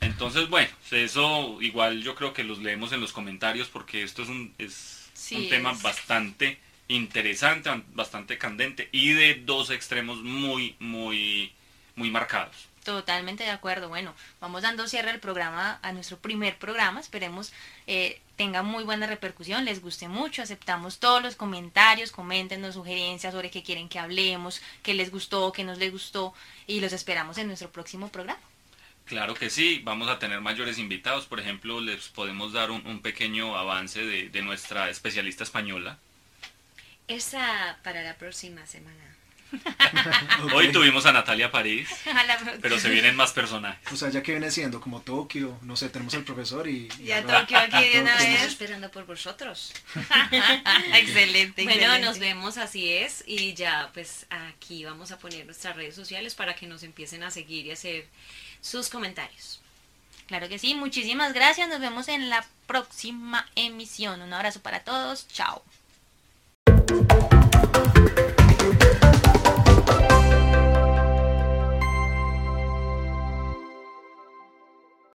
Entonces, bueno, eso igual yo creo que los leemos en los comentarios porque esto es un, es un tema bastante interesante, bastante candente y de dos extremos muy, muy, muy marcados. Totalmente de acuerdo. Bueno, vamos dando cierre al programa, a nuestro primer programa. Esperemos eh, tenga muy buena repercusión, les guste mucho. Aceptamos todos los comentarios, coméntenos sugerencias sobre qué quieren que hablemos, qué les gustó, qué nos les gustó y los esperamos en nuestro próximo programa. Claro que sí, vamos a tener mayores invitados. Por ejemplo, les podemos dar un, pequeño avance de, de nuestra especialista española. Esa para la próxima semana. *laughs* Hoy tuvimos a Natalia París, *laughs* pero se vienen más personajes. O sea, ya que viene siendo como Tokio, no sé, tenemos al profesor y... Ya Tokio aquí de una vez. esperando por vosotros. *laughs* excelente. Bueno, nos vemos, así es, y ya pues aquí vamos a poner nuestras redes sociales para que nos empiecen a seguir y hacer sus comentarios. Claro que sí, muchísimas gracias, nos vemos en la próxima emisión. Un abrazo para todos, chao.